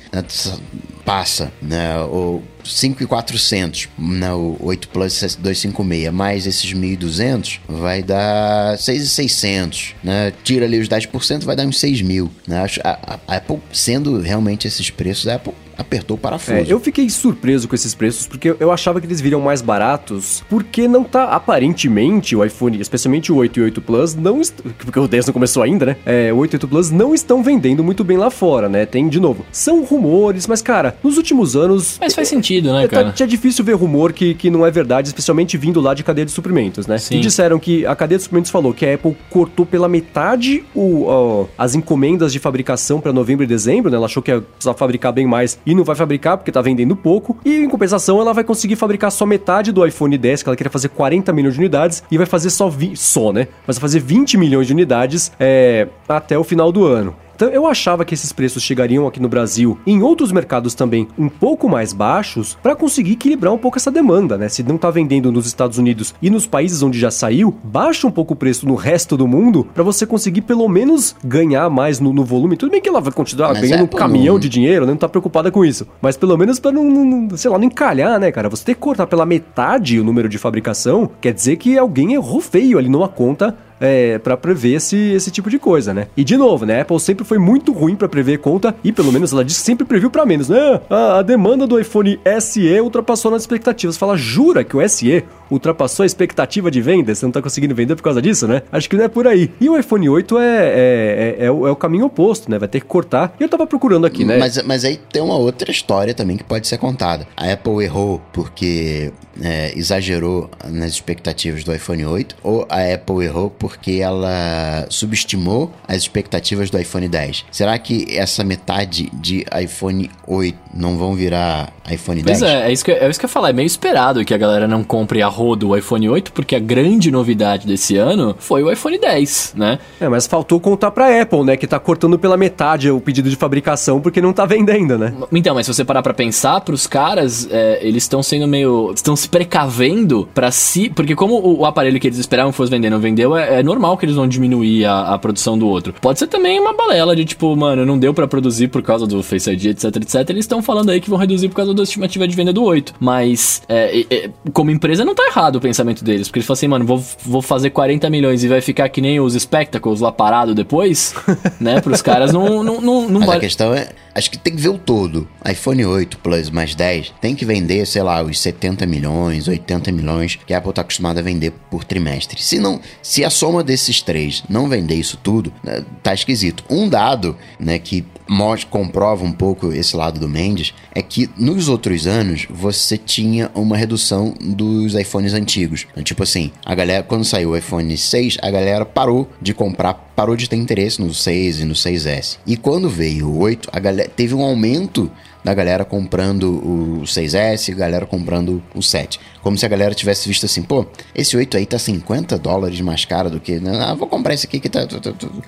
Passa, né? O 5.400, né? O 8 Plus 256, mais esses 1.200, vai dar 6.600, né? Tira ali os 10%, vai dar uns 6.000, né? A, a, a Apple, sendo realmente esses preços, a Apple apertou o parafuso. É,
eu fiquei surpreso com esses preços porque eu achava que eles viriam mais baratos, porque não tá aparentemente o iPhone, especialmente o 8 e 8 Plus, não porque o 10 não começou ainda, né? É, o 8 e 8 Plus não estão vendendo muito bem lá fora, né? Tem de novo, são rumores, mas cara, nos últimos anos
Mas faz sentido, né, é, cara?
Tá, é difícil ver rumor que, que não é verdade, especialmente vindo lá de cadeia de suprimentos, né? Sim. E disseram que a cadeia de suprimentos falou que a Apple cortou pela metade o, ó, as encomendas de fabricação para novembro e dezembro, né? Ela achou que ia precisar fabricar bem mais e não vai fabricar porque tá vendendo pouco. E em compensação, ela vai conseguir fabricar só metade do iPhone 10, que ela queria fazer 40 milhões de unidades, e vai fazer só, vi só né? Mas vai fazer 20 milhões de unidades é, até o final do ano. Então eu achava que esses preços chegariam aqui no Brasil e em outros mercados também um pouco mais baixos para conseguir equilibrar um pouco essa demanda, né? Se não tá vendendo nos Estados Unidos e nos países onde já saiu, baixa um pouco o preço no resto do mundo para você conseguir pelo menos ganhar mais no, no, volume. Tudo bem que ela vai continuar Mas ganhando é um caminhão de dinheiro, né? Não tá preocupada com isso. Mas pelo menos para não, não, sei lá, não encalhar, né, cara? Você ter que cortar pela metade o número de fabricação, quer dizer que alguém errou feio ali numa conta é, para prever esse, esse tipo de coisa, né? E de novo, né? A Apple sempre foi muito ruim para prever conta e pelo menos ela disse que sempre previu para menos, né? A, a, demanda do iPhone SE ultrapassou nas expectativas. Fala, jura que o SE ultrapassou a expectativa de venda? Você não tá conseguindo vender por causa disso, né? Acho que não é por aí. E o iPhone 8 é, é, é, é, o, é o caminho oposto, né? Vai ter que cortar. E eu tava procurando aqui, né?
Mas, mas aí tem uma outra história também que pode ser contada. A Apple errou porque é, exagerou nas expectativas do iPhone 8 ou a Apple errou porque ela subestimou as expectativas do iPhone 10? Será que essa metade de iPhone 8 não vão virar iPhone 10?
Pois é, é isso, que, é isso que eu ia falar. É meio esperado que a galera não compre a rodo o iPhone 8 porque a grande novidade desse ano foi o iPhone 10, né?
É, mas faltou contar pra Apple, né? Que tá cortando pela metade o pedido de fabricação porque não tá vendendo, né?
Então, mas se você parar pra pensar, pros caras, é, eles estão sendo meio. estão se precavendo para si. Porque, como o, o, aparelho que eles esperavam fosse vender não vendeu, é, é normal que eles vão diminuir a, a, produção do outro. Pode ser também uma balela de tipo, mano, não deu para produzir por causa do Face ID, etc, etc. Eles estão falando aí que vão reduzir por causa da estimativa de venda do 8. Mas, é, é, como empresa, não tá errado o pensamento deles. Porque eles falam assim, mano, vou, vou fazer 40 milhões e vai ficar que nem os Spectacles lá parado depois, né? Pros caras não, não, não, não
Mas
vale.
a questão é, acho que tem que ver o todo. iPhone 8 Plus mais 10 tem que vender, sei lá, os 70 milhões, 80 milhões que a Apple está acostumada a vender por trimestre. Se não, se a soma desses três não vender isso tudo, né, tá esquisito. Um dado, né, que mostra, comprova um pouco esse lado do Mendes é que nos outros anos você tinha uma redução dos iPhones antigos. Tipo assim, a galera quando saiu o iPhone 6, a galera parou de comprar, parou de ter interesse no 6 e no 6S. E quando veio o 8, a galera teve um aumento da galera comprando o 6S, a galera comprando o 7. Como se a galera tivesse visto assim, pô, esse 8 aí tá 50 dólares mais caro do que. Né? Ah, vou comprar esse aqui que tá,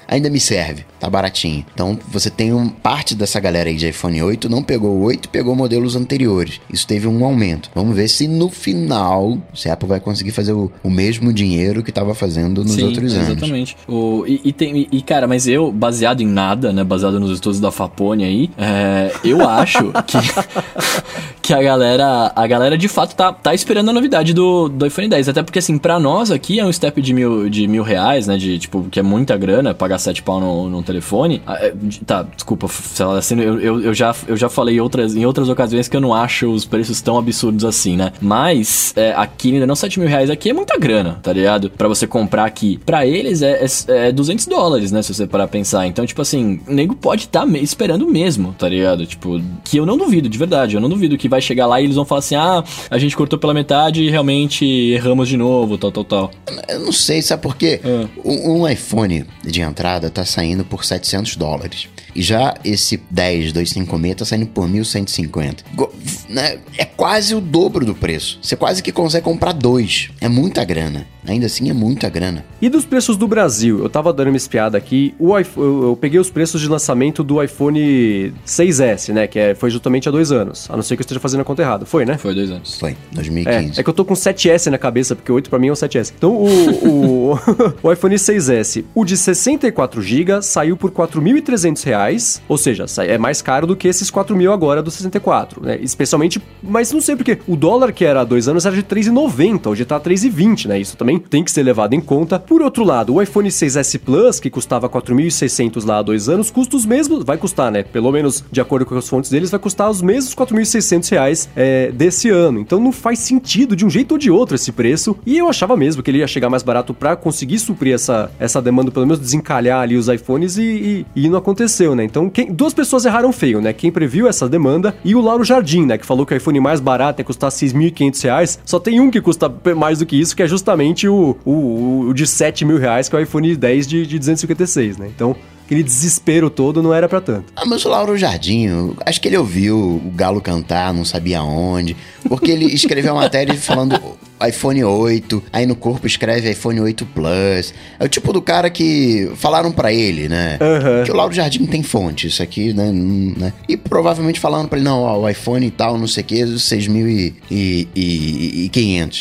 ainda me serve, tá baratinho. Então você tem um, parte dessa galera aí de iPhone 8 não pegou o 8, pegou modelos anteriores. Isso teve um aumento. Vamos ver se no final se a Apple vai conseguir fazer o, o mesmo dinheiro que estava fazendo nos
Sim,
outros
anos. Exatamente. O, e, e, tem. E, cara, mas eu, baseado em nada, né? Baseado nos estudos da Fapone aí, é, eu acho que, que a galera. A galera de fato tá, tá esperando a novidade do, do iPhone 10. Até porque, assim, pra nós aqui é um step de mil, de mil reais, né? De tipo, que é muita grana, pagar 7 pau no telefone. Ah, é, tá, desculpa, assim, eu, eu, eu, já, eu já falei outras, em outras ocasiões que eu não acho os preços tão absurdos assim, né? Mas é, aqui ainda não 7 mil reais aqui é muita grana, tá ligado? Pra você comprar aqui. Pra eles é, é, é 200 dólares, né? Se você parar pensar. Então, tipo assim, o nego pode estar tá esperando mesmo, tá ligado? Tipo, que eu não duvido, de verdade. Eu não duvido que vai chegar lá e eles vão falar assim: ah, a gente cortou pela metade e realmente erramos de novo, tal, tal, tal.
Eu não sei, sabe por quê? É. Um, um iPhone de entrada tá saindo por 700 dólares. E já esse 10 256 tá saindo por 1.150. Né? É quase o dobro do preço. Você quase que consegue comprar dois. É muita grana. Ainda assim é muita grana.
E dos preços do Brasil? Eu tava dando uma espiada aqui. O iPhone, eu peguei os preços de lançamento do iPhone 6S, né? Que é, foi justamente há dois anos. A não ser que eu esteja fazendo a conta errada. Foi, né?
Foi dois anos.
Foi, 2015.
É, é que eu tô com 7S na cabeça, porque 8 pra mim é um 7S. Então o, o, o iPhone 6S, o de 64 GB, saiu por 4.300 reais. Ou seja, é mais caro do que esses 4 mil agora do 64, né? Especialmente, mas não sei porque o dólar que era há dois anos era de 3,90, hoje tá 3,20, né? Isso também também tem que ser levado em conta. Por outro lado, o iPhone 6S Plus, que custava 4.600 lá há dois anos, custa os mesmos, vai custar, né? Pelo menos de acordo com as fontes deles, vai custar os mesmos 4.600 reais é, desse ano. Então não faz sentido de um jeito ou de outro esse preço. E eu achava mesmo que ele ia chegar mais barato para conseguir suprir essa, essa demanda, pelo menos desencalhar ali os iPhones e, e, e não aconteceu, né? Então quem, duas pessoas erraram feio, né? Quem previu essa demanda e o Lauro Jardim, né? Que falou que o iPhone mais barato ia custar 6.500 reais. Só tem um que custa mais do que isso, que é justamente o, o, o de 7 mil reais, que é o iPhone 10 de, de 256, né? Então, aquele desespero todo não era para tanto.
Ah, mas o Lauro Jardim, acho que ele ouviu o Galo cantar, não sabia onde, porque ele escreveu uma matéria falando iPhone 8, aí no corpo escreve iPhone 8 Plus. É o tipo do cara que falaram para ele, né? Uhum. Que o Lauro Jardim tem fonte, isso aqui, né? né? E provavelmente falando para ele, não, ó, o iPhone e tal, não sei o que, 6.500. E, e, e,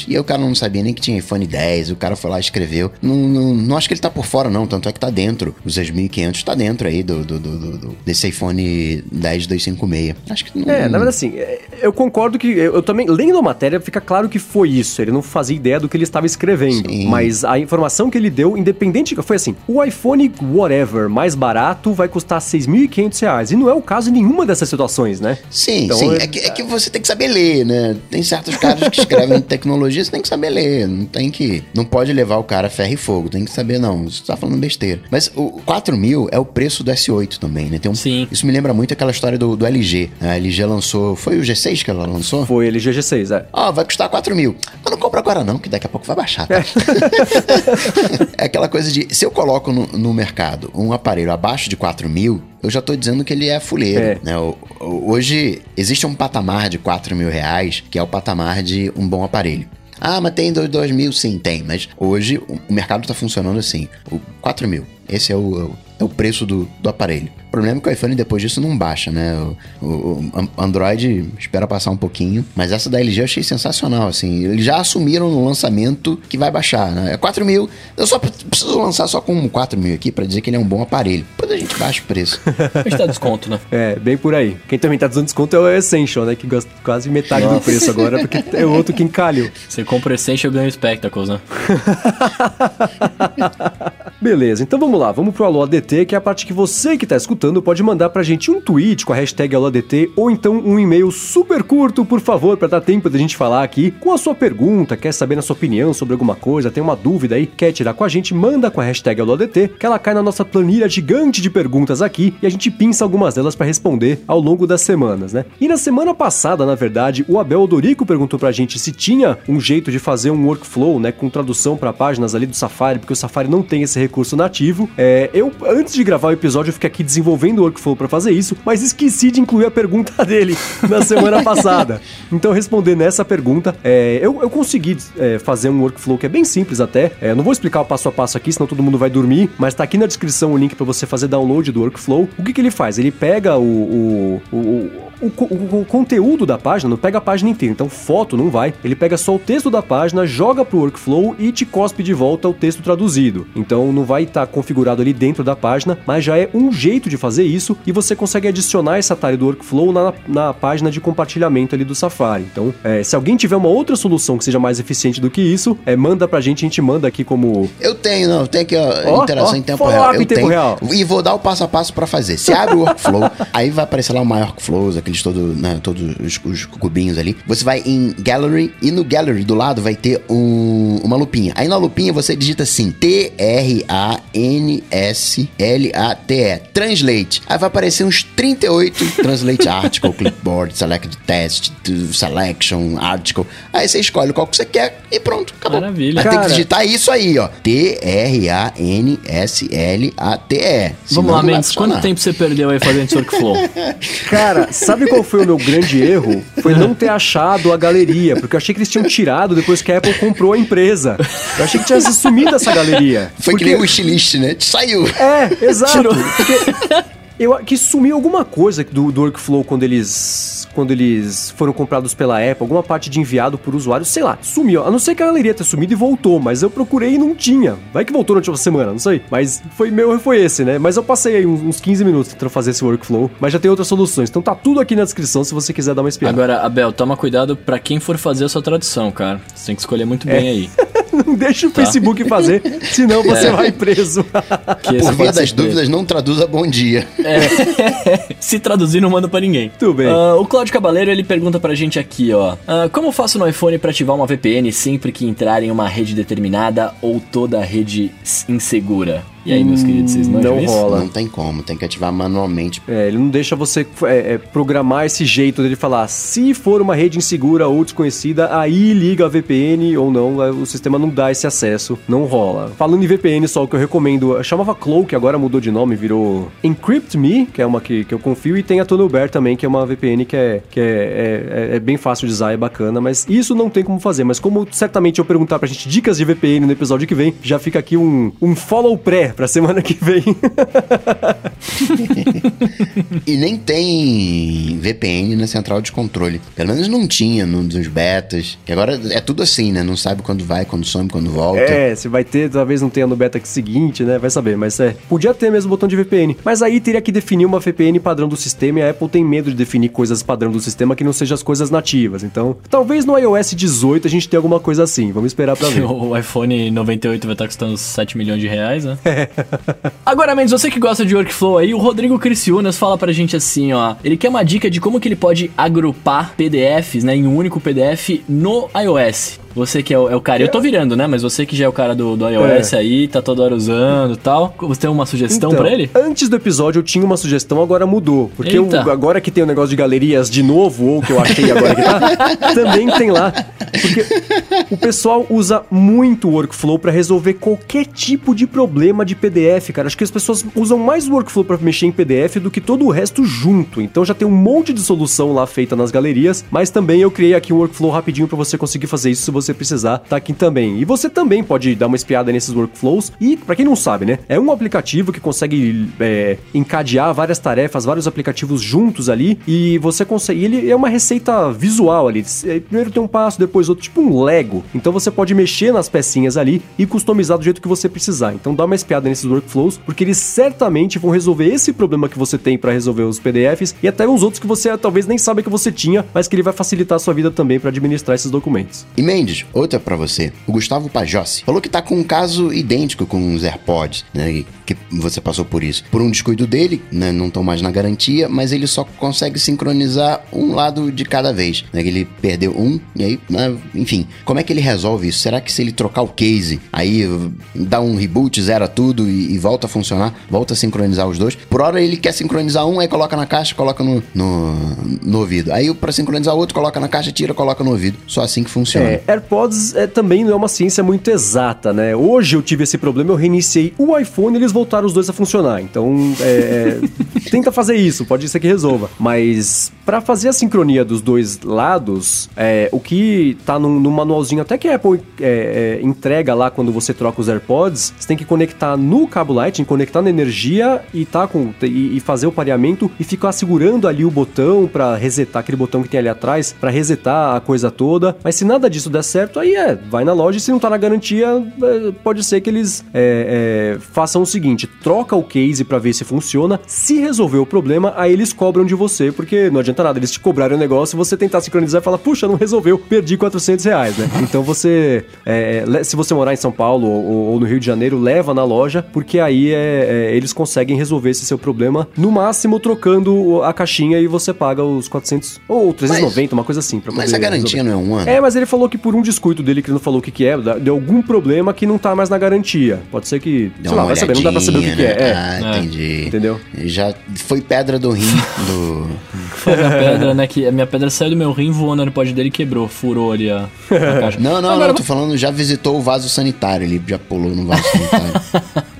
e aí o cara não sabia nem que tinha iPhone 10, o cara foi lá e escreveu. Não, não, não acho que ele tá por fora, não, tanto é que tá dentro. Os 6.500 tá dentro aí do, do, do, do, desse iPhone 10 256. Acho que não.
É, na verdade, assim, é, eu concordo que. Eu, eu também, lendo a matéria, fica claro que foi isso. Ele não fazia ideia do que ele estava escrevendo. Sim. Mas a informação que ele deu, independente, foi assim: o iPhone whatever mais barato vai custar 6.500 reais. E não é o caso em nenhuma dessas situações, né?
Sim, então, sim. É... é... que, é que você tem que saber ler, né? Tem certos caras que escrevem tecnologia, você tem que saber ler. Não tem que. Não pode levar o cara ferro e fogo. Tem que saber, não. Você tá falando besteira. Mas o 4 mil é o preço do S8 também, né? Tem um... Sim. Isso me lembra muito aquela história do, do LG. A LG lançou. Foi o G6 que ela lançou?
Foi LG G6, é.
Ó, oh, vai custar 4 mil. Mas não compra agora não, que daqui a pouco vai baixar. Tá? é aquela coisa de, se eu coloco no, no, mercado um aparelho abaixo de 4 mil, eu já tô dizendo que ele é fuleiro. É. Né? Hoje, existe um patamar de 4 mil reais, que é o patamar de um bom aparelho. Ah, mas tem 2 mil? Sim, tem. Mas hoje o mercado está funcionando assim. O 4 mil. Esse é o, é o preço do, do aparelho. O problema é que o iPhone depois disso não baixa, né? O, o, o, Android espera passar um pouquinho, mas essa da LG eu achei sensacional, assim. Eles já assumiram no lançamento que vai baixar, né? É 4 mil, eu só preciso lançar só com 4 mil aqui para dizer que ele é um bom aparelho. Depois a gente baixa o preço.
a gente dá desconto, né?
É, bem por aí. Quem também tá dando desconto é o Essential, né? Que gosta quase metade Nossa. do preço agora, porque é outro que encalhou.
Você compra o Essential e ganha o Spectacles, né?
Beleza, então vamos lá, vamos pro Alô ADT, que é a parte que você que tá escutando pode mandar pra gente um tweet com a hashtag AlôADT ou então um e-mail super curto, por favor, para dar tempo da gente falar aqui com a sua pergunta, quer saber a sua opinião sobre alguma coisa, tem uma dúvida aí, quer tirar com a gente, manda com a hashtag AlôADT, que ela cai na nossa planilha gigante de perguntas aqui e a gente pinça algumas delas para responder ao longo das semanas, né? E na semana passada, na verdade, o Abel Odorico perguntou pra gente se tinha um jeito de fazer um workflow, né, com tradução para páginas ali do Safari, porque o Safari não tem esse recurso recurso nativo. É, eu, antes de gravar o episódio, eu fiquei aqui desenvolvendo o workflow para fazer isso, mas esqueci de incluir a pergunta dele na semana passada. Então, respondendo essa pergunta, é, eu, eu consegui é, fazer um workflow que é bem simples até. É, não vou explicar o passo a passo aqui, senão todo mundo vai dormir, mas tá aqui na descrição o link para você fazer download do workflow. O que, que ele faz? Ele pega o, o, o o, o, o, conteúdo da página, não pega a página inteira. Então, foto não vai. Ele pega só o texto da página, joga pro workflow e te cospe de volta o texto traduzido. Então, não vai estar tá configurado ali dentro da página, mas já é um jeito de fazer isso e você consegue adicionar esse atalho do workflow na, na página de compartilhamento ali do Safari. Então, é, se alguém tiver uma outra solução que seja mais eficiente do que isso, é, manda pra gente, a gente manda aqui como.
Eu tenho, não, tenho aqui, ó, oh, interação oh, em tempo real. Eu em tempo tenho, real. E vou dar o passo a passo para fazer. Se abre o workflow, aí vai aparecer lá o My Workflows, aqueles né, todos os, os, cubinhos ali. Você vai em Gallery e no Gallery do lado vai ter um, uma lupinha. Aí na lupinha você digita assim: T-R-A-N-S-L-A-T-E. Translate. Aí vai aparecer uns 38 Translate Article, Clipboard, Select Test, Selection, Article. Aí você escolhe qual que você quer e pronto, acabou.
Maravilha.
Aí tem que digitar isso aí, ó. T-R-A-N-S-L-A-T-E.
Vamos lá, Mendes, quanto tempo você perdeu aí fazendo esse workflow?
Cara, sabe qual foi o meu grande erro? Foi não ter achado a galeria, porque eu achei que eles tinham tirado depois que a Apple comprou a empresa. Eu achei que tinha sumido essa galeria.
Foi porque... que nem o wishlist, né? Saiu.
É, exato. Tirou. Porque eu que sumiu alguma coisa do, do workflow quando eles quando eles foram comprados pela Apple, alguma parte de enviado por usuário, sei lá, sumiu. A não ser que a galeria tenha sumido e voltou, mas eu procurei e não tinha. Vai que voltou na última semana, não sei. Mas foi meu foi esse, né? Mas eu passei aí uns 15 minutos tentando fazer esse workflow, mas já tem outras soluções. Então tá tudo aqui na descrição se você quiser dar uma espiada.
Agora, Abel, toma cuidado para quem for fazer a sua tradução, cara. Você tem que escolher muito bem é. aí.
não deixa o tá. Facebook fazer, senão você é. vai preso.
Por via das dúvidas, não traduza bom dia.
É. Se traduzir, não manda para ninguém.
Tudo bem.
Uh, o Claudio Cabaleiro, ele pergunta pra gente aqui, ó. Uh, como faço no iPhone para ativar uma VPN sempre que entrar em uma rede determinada ou toda a rede insegura? E aí, meus queridos, vocês
não Não rola. Não tem como, tem que ativar manualmente.
É, ele não deixa você é, é, programar esse jeito dele falar, se for uma rede insegura ou desconhecida, aí liga a VPN ou não, o sistema não dá esse acesso, não rola. Falando em VPN, só o que eu recomendo, chamava Cloak, agora mudou de nome, virou Encrypt Me, que é uma que, que eu confio, e tem a Tunnelbear também, que é uma VPN que, é, que é, é, é, é, bem fácil de usar, é bacana, mas isso não tem como fazer. Mas como certamente eu perguntar pra gente dicas de VPN no episódio que vem, já fica aqui um, um follow pré pra semana que vem.
e nem tem VPN na central de controle. Pelo menos não tinha nos betas. Que agora é tudo assim, né? Não sabe quando vai, quando some, quando volta.
É, se vai ter, talvez não tenha no beta seguinte, né? Vai saber, mas é. Podia ter mesmo o botão de VPN. Mas aí teria que definir uma VPN padrão do sistema e a Apple tem medo de definir coisas padrão do sistema que não sejam as coisas nativas. Então, talvez no iOS 18 a gente tenha alguma coisa assim. Vamos esperar pra ver.
o iPhone 98 vai estar custando 7 milhões de reais, né? É. Agora, Mendes, você que gosta de workflow aí, o Rodrigo Criciúnas fala pra gente assim, ó. Ele quer uma dica de como que ele pode agrupar PDFs, né, em um único PDF no iOS. Você que é o, é o, cara, eu tô virando, né? Mas você que já é o cara do, do iOS é. aí, tá toda hora usando e tal. Você tem uma sugestão então, para ele?
Antes do episódio eu tinha uma sugestão, agora mudou. Porque eu, agora que tem o um negócio de galerias de novo, ou que eu achei agora que tá, também tem lá. Porque o pessoal usa muito o workflow para resolver qualquer tipo de problema de PDF, cara. Acho que as pessoas usam mais o workflow para mexer em PDF do que todo o resto junto. Então já tem um monte de solução lá feita nas galerias, mas também eu criei aqui um workflow rapidinho para você conseguir fazer isso se você você precisar, tá aqui também. E você também pode dar uma espiada nesses workflows. E, para quem não sabe, né? É um aplicativo que consegue é, encadear várias tarefas, vários aplicativos juntos ali. E você consegue. Ele é uma receita visual ali. Primeiro tem um passo, depois outro, tipo um Lego. Então você pode mexer nas pecinhas ali e customizar do jeito que você precisar. Então dá uma espiada nesses workflows, porque eles certamente vão resolver esse problema que você tem para resolver os PDFs e até uns outros que você talvez nem sabe que você tinha, mas que ele vai facilitar a sua vida também para administrar esses documentos.
E Mendes, outra para você. O Gustavo Pajossi falou que tá com um caso idêntico com os AirPods, né? Que você passou por isso. Por um descuido dele, né? Não estão mais na garantia, mas ele só consegue sincronizar um lado de cada vez. Né? Ele perdeu um, e aí, né? enfim. Como é que ele resolve isso? Será que se ele trocar o case, aí dá um reboot, zera tudo e, e volta a funcionar, volta a sincronizar os dois? Por hora ele quer sincronizar um, aí coloca na caixa, coloca no, no, no ouvido. Aí para sincronizar o outro, coloca na caixa, tira, coloca no ouvido. Só assim que funciona.
É, AirPods é, também não é uma ciência muito exata, né? Hoje eu tive esse problema, eu reiniciei o iPhone e eles voltaram os dois a funcionar. Então, é, é, tenta fazer isso, pode ser que resolva. Mas para fazer a sincronia dos dois lados, é, o que tá no, no, manualzinho até que a Apple é, é, entrega lá quando você troca os AirPods, você tem que conectar no cabo Lightning, conectar na energia e tá com e, e fazer o pareamento e ficar segurando ali o botão para resetar aquele botão que tem ali atrás para resetar a coisa toda. Mas se nada disso der certo, aí é, vai na loja e se não tá na garantia, é, pode ser que eles é, é, façam o seguinte: troca o case para ver se funciona. Se resolver o problema, aí eles cobram de você, porque não adianta nada eles te cobrarem o negócio, você tentar sincronizar e falar, puxa, não resolveu, perdi 400 reais, né? Então você, é, se você morar em São Paulo ou, ou, no Rio de Janeiro, leva na loja, porque aí é, é, eles conseguem resolver esse seu problema, no máximo trocando a caixinha e você paga os 400 ou 390, mas, uma coisa assim.
Pra mas a garantia resolver. não é um ano?
É, mas ele falou que por um descuido dele, que ele não falou o que, que é, deu algum problema que não tá mais na garantia. Pode ser que,
Deu sei lá, vai saber, não dá pra saber o que, que é. é. Ah,
é. entendi. Entendeu?
Já foi pedra do rim do...
Foi a pedra, né, que a minha pedra saiu do meu rim, voou no AirPod dele e quebrou, furou ali a, a
caixa. Não, não, Agora, não, tô falando, já visitou o vaso sanitário, ele já pulou no vaso sanitário.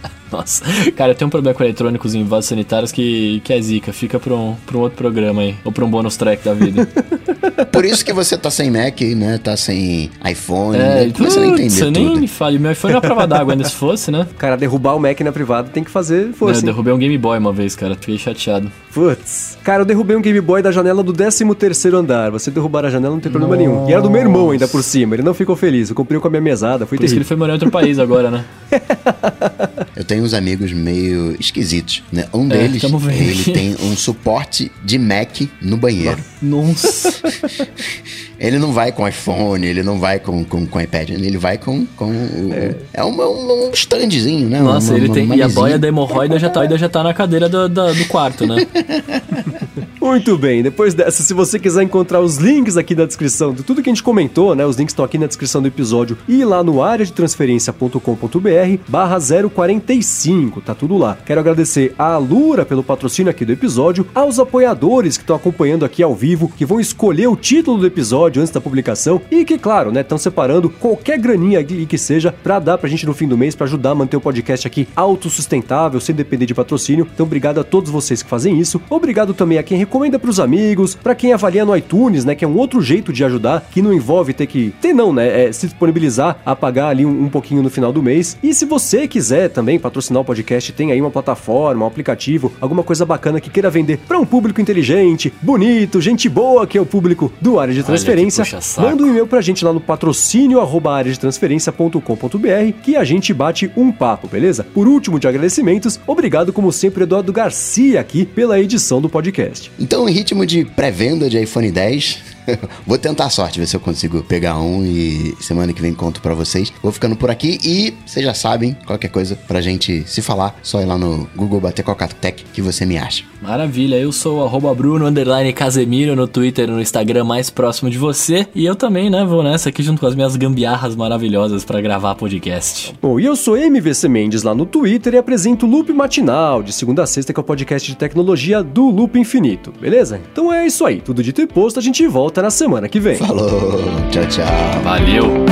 Nossa, cara, eu tenho um problema com eletrônicos em vasos sanitários que, que é zica. Fica pra um, pra um outro programa aí. Ou pra um bônus track da vida.
Por isso que você tá sem Mac, né? Tá sem iPhone. É, né? Começa a entender
Você nem me fale. Meu iPhone é uma prova d'água ainda se fosse, né?
Cara, derrubar o Mac na privada tem que fazer força.
eu derrubei um Game Boy uma vez, cara. Fiquei chateado.
Putz. Cara, eu derrubei um Game Boy da janela do 13 terceiro andar. Você derrubar a janela não tem problema Nossa. nenhum. E era do meu irmão ainda por cima. Ele não ficou feliz. Eu comprei com a minha mesada. Foi
por terrível. isso que ele foi morar em outro país agora, né?
eu tenho uns amigos meio esquisitos, né? Um é, deles, ele tem um suporte de Mac no banheiro.
Nossa.
ele não vai com iPhone, ele não vai com, com, com iPad, ele vai com. com o, é, é um, um, um standzinho, né?
Nossa,
uma,
ele uma, tem. Uma e a boia da hemorroida já tá, já tá na cadeira do, do, do quarto, né?
Muito bem, depois dessa, se você quiser encontrar os links aqui na descrição de tudo que a gente comentou, né? Os links estão aqui na descrição do episódio e lá no área de transferência.com.br barra 045, tá tudo lá. Quero agradecer a Alura pelo patrocínio aqui do episódio, aos apoiadores que estão acompanhando aqui ao vivo, que vão escolher o título do episódio antes da publicação e que, claro, né, estão separando qualquer graninha que seja para dar pra gente no fim do mês para ajudar a manter o podcast aqui autossustentável, sem depender de patrocínio. Então, obrigado a todos vocês que fazem isso. Obrigado também a quem recomenda para os amigos, para quem avalia no iTunes, né, que é um outro jeito de ajudar, que não envolve ter que ter não, né, é se disponibilizar a pagar ali um, um pouquinho no final do mês. E se você quiser também patrocinar o podcast, tem aí uma plataforma, um aplicativo, alguma coisa bacana que queira vender para um público inteligente, bonito, gente boa, que é o público do área de transferência, manda um e-mail pra gente lá no patrocínio arroba de transferência.com.br que a gente bate um papo, beleza? Por último de agradecimentos, obrigado como sempre Eduardo Garcia aqui pela edição do podcast.
Então, em ritmo de pré-venda de iPhone 10, Vou tentar a sorte, ver se eu consigo pegar um e semana que vem conto para vocês. Vou ficando por aqui e vocês já sabem, qualquer coisa pra gente se falar, só ir lá no Google bater Tech que você me acha.
Maravilha, eu sou o Bruno Casemiro no Twitter e no Instagram mais próximo de você. E eu também, né, vou nessa aqui junto com as minhas gambiarras maravilhosas para gravar podcast.
Bom, e eu sou MVC Mendes lá no Twitter e apresento o Loop Matinal, de segunda a sexta, que é o podcast de tecnologia do Loop Infinito, beleza? Então é isso aí, tudo dito e posto, a gente volta volta na semana que vem.
Falou, tchau, tchau.
Valeu.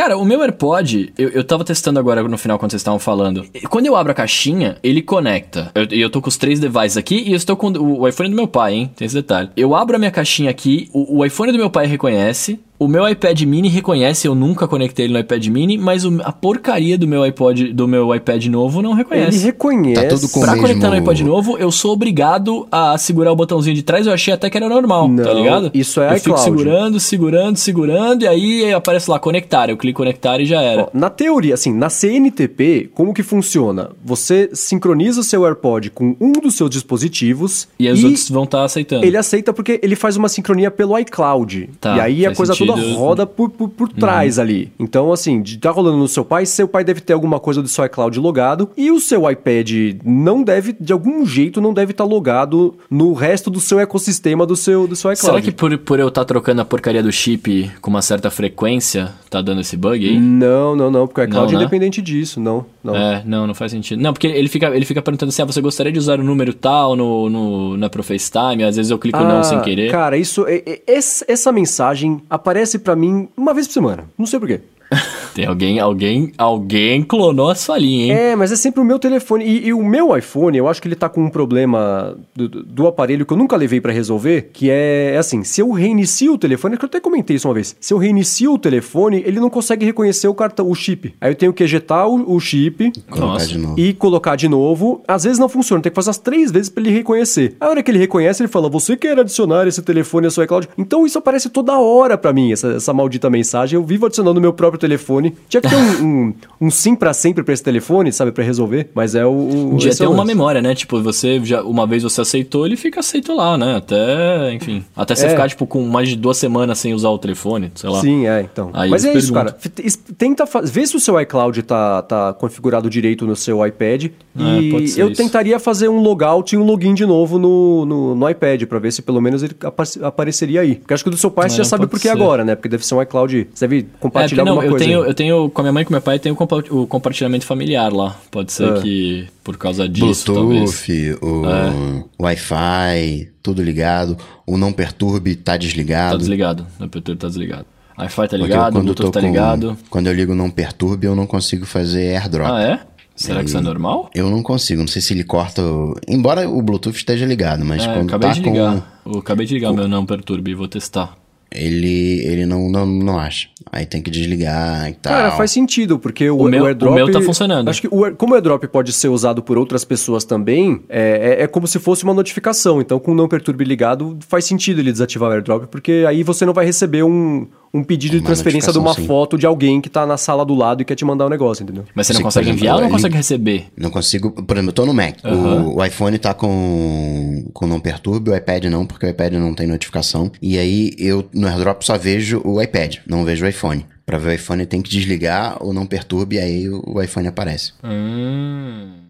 Cara, o meu AirPod, eu, eu tava testando agora no final quando vocês estavam falando. Quando eu abro a caixinha, ele conecta. E eu, eu tô com os três devices aqui e eu estou com o, o iPhone do meu pai, hein? Tem esse detalhe. Eu abro a minha caixinha aqui, o, o iPhone do meu pai reconhece, o meu iPad mini reconhece, eu nunca conectei ele no iPad mini, mas o, a porcaria do meu iPod, do meu iPad novo não reconhece.
Ele reconhece. Tá
tudo com
pra
mesmo...
conectar no iPad novo, eu sou obrigado a segurar o botãozinho de trás, eu achei até que era normal, tá não, tá ligado?
Isso é
eu
iCloud.
fico segurando, segurando, segurando, e aí aparece lá conectar, eu clico conectar e já era. Ó,
na teoria, assim, na CNTP, como que funciona? Você sincroniza o seu AirPod com um dos seus dispositivos
e, e os outros vão estar tá aceitando.
Ele aceita porque ele faz uma sincronia pelo iCloud. Tá, e aí a coisa sentido. toda toda roda por, por, por trás uhum. ali. Então, assim, tá rolando no seu pai, seu pai deve ter alguma coisa do seu iCloud logado e o seu iPad não deve, de algum jeito, não deve estar tá logado no resto do seu ecossistema do seu, do seu iCloud.
Será que por, por eu estar tá trocando a porcaria do chip com uma certa frequência, tá dando esse bug aí?
Não, não, não, porque o iCloud não, é né? independente disso, não, não.
É, não, não faz sentido. Não, porque ele fica, ele fica perguntando assim, ah, você gostaria de usar o número tal no, no, na Pro FaceTime? Às vezes eu clico ah, não sem querer.
Cara, isso, essa mensagem aparece para mim uma vez por semana, não sei porquê.
Tem alguém, alguém, alguém clonou a sua linha, hein?
É, mas é sempre o meu telefone. E, e o meu iPhone, eu acho que ele tá com um problema do, do aparelho que eu nunca levei para resolver, que é, é, assim, se eu reinicio o telefone, que eu até comentei isso uma vez. Se eu reinicio o telefone, ele não consegue reconhecer o cartão, o chip. Aí eu tenho que ejetar o, o chip
colocar
e colocar de novo. Às vezes não funciona, tem que fazer as três vezes para ele reconhecer. A hora que ele reconhece, ele fala: "Você quer adicionar esse telefone à sua iCloud?". Então isso aparece toda hora para mim, essa, essa maldita mensagem. Eu vivo adicionando meu próprio telefone. Tinha que ter um, um, um sim para sempre para esse telefone, sabe, para resolver. Mas é o.
o ter é uma memória, né? Tipo, você já uma vez você aceitou, ele fica aceito lá, né? Até, enfim, até você é. ficar tipo com mais de duas semanas sem usar o telefone, sei lá.
Sim, é, então. Aí Mas é isso, cara. Tenta ver se o seu iCloud tá, tá configurado direito no seu iPad. É, e eu isso. tentaria fazer um logout e um login de novo no, no, no iPad para ver se pelo menos ele apareceria aí. Porque acho que o do seu pai você já sabe por que agora, né? Porque deve ser um iCloud. Você deve compartilhar é, não, alguma
eu
coisa.
Tenho, eu tenho com a minha mãe e com meu pai tem o, compartilhamento familiar lá. Pode ser é. que por causa disso,
Bluetooth, o é. Wi-Fi, tudo ligado. O não perturbe tá desligado. Tá
desligado. Não perturbe tá desligado. Wi-Fi tá ligado, o Bluetooth tá ligado.
Quando eu ligo não perturbe, eu não consigo fazer airdrop.
Ah, é? Será que isso é normal?
Eu não consigo, não sei se ele corta. Embora o Bluetooth esteja ligado, mas é, quando
acabei
tá
de ligar. com. Eu acabei de ligar o meu não perturbe, vou testar
ele, ele não, não, não acha. Aí tem que desligar e tal.
Cara, faz sentido, porque o,
o, meu,
o airdrop...
O meu tá funcionando.
Acho que o, como o airdrop pode ser usado por outras pessoas também, é, é, é, como se fosse uma notificação. Então, com o não perturbe ligado, faz sentido ele desativar o airdrop, porque aí você não vai receber um, um pedido uma de transferência de uma sim. foto de alguém que tá na sala do lado e quer te mandar um negócio, entendeu?
Mas você não consegue exemplo, enviar ou não consegue receber?
Não consigo. Por exemplo, eu tô no Mac. Uhum. O, o, iPhone tá com, com não perturbe, o iPad não, porque o iPad não tem notificação. E aí eu no AirDrop só vejo o iPad, não vejo o iPhone. Para ver o iPhone tem que desligar ou não perturbe, e aí o iPhone aparece.
Hum.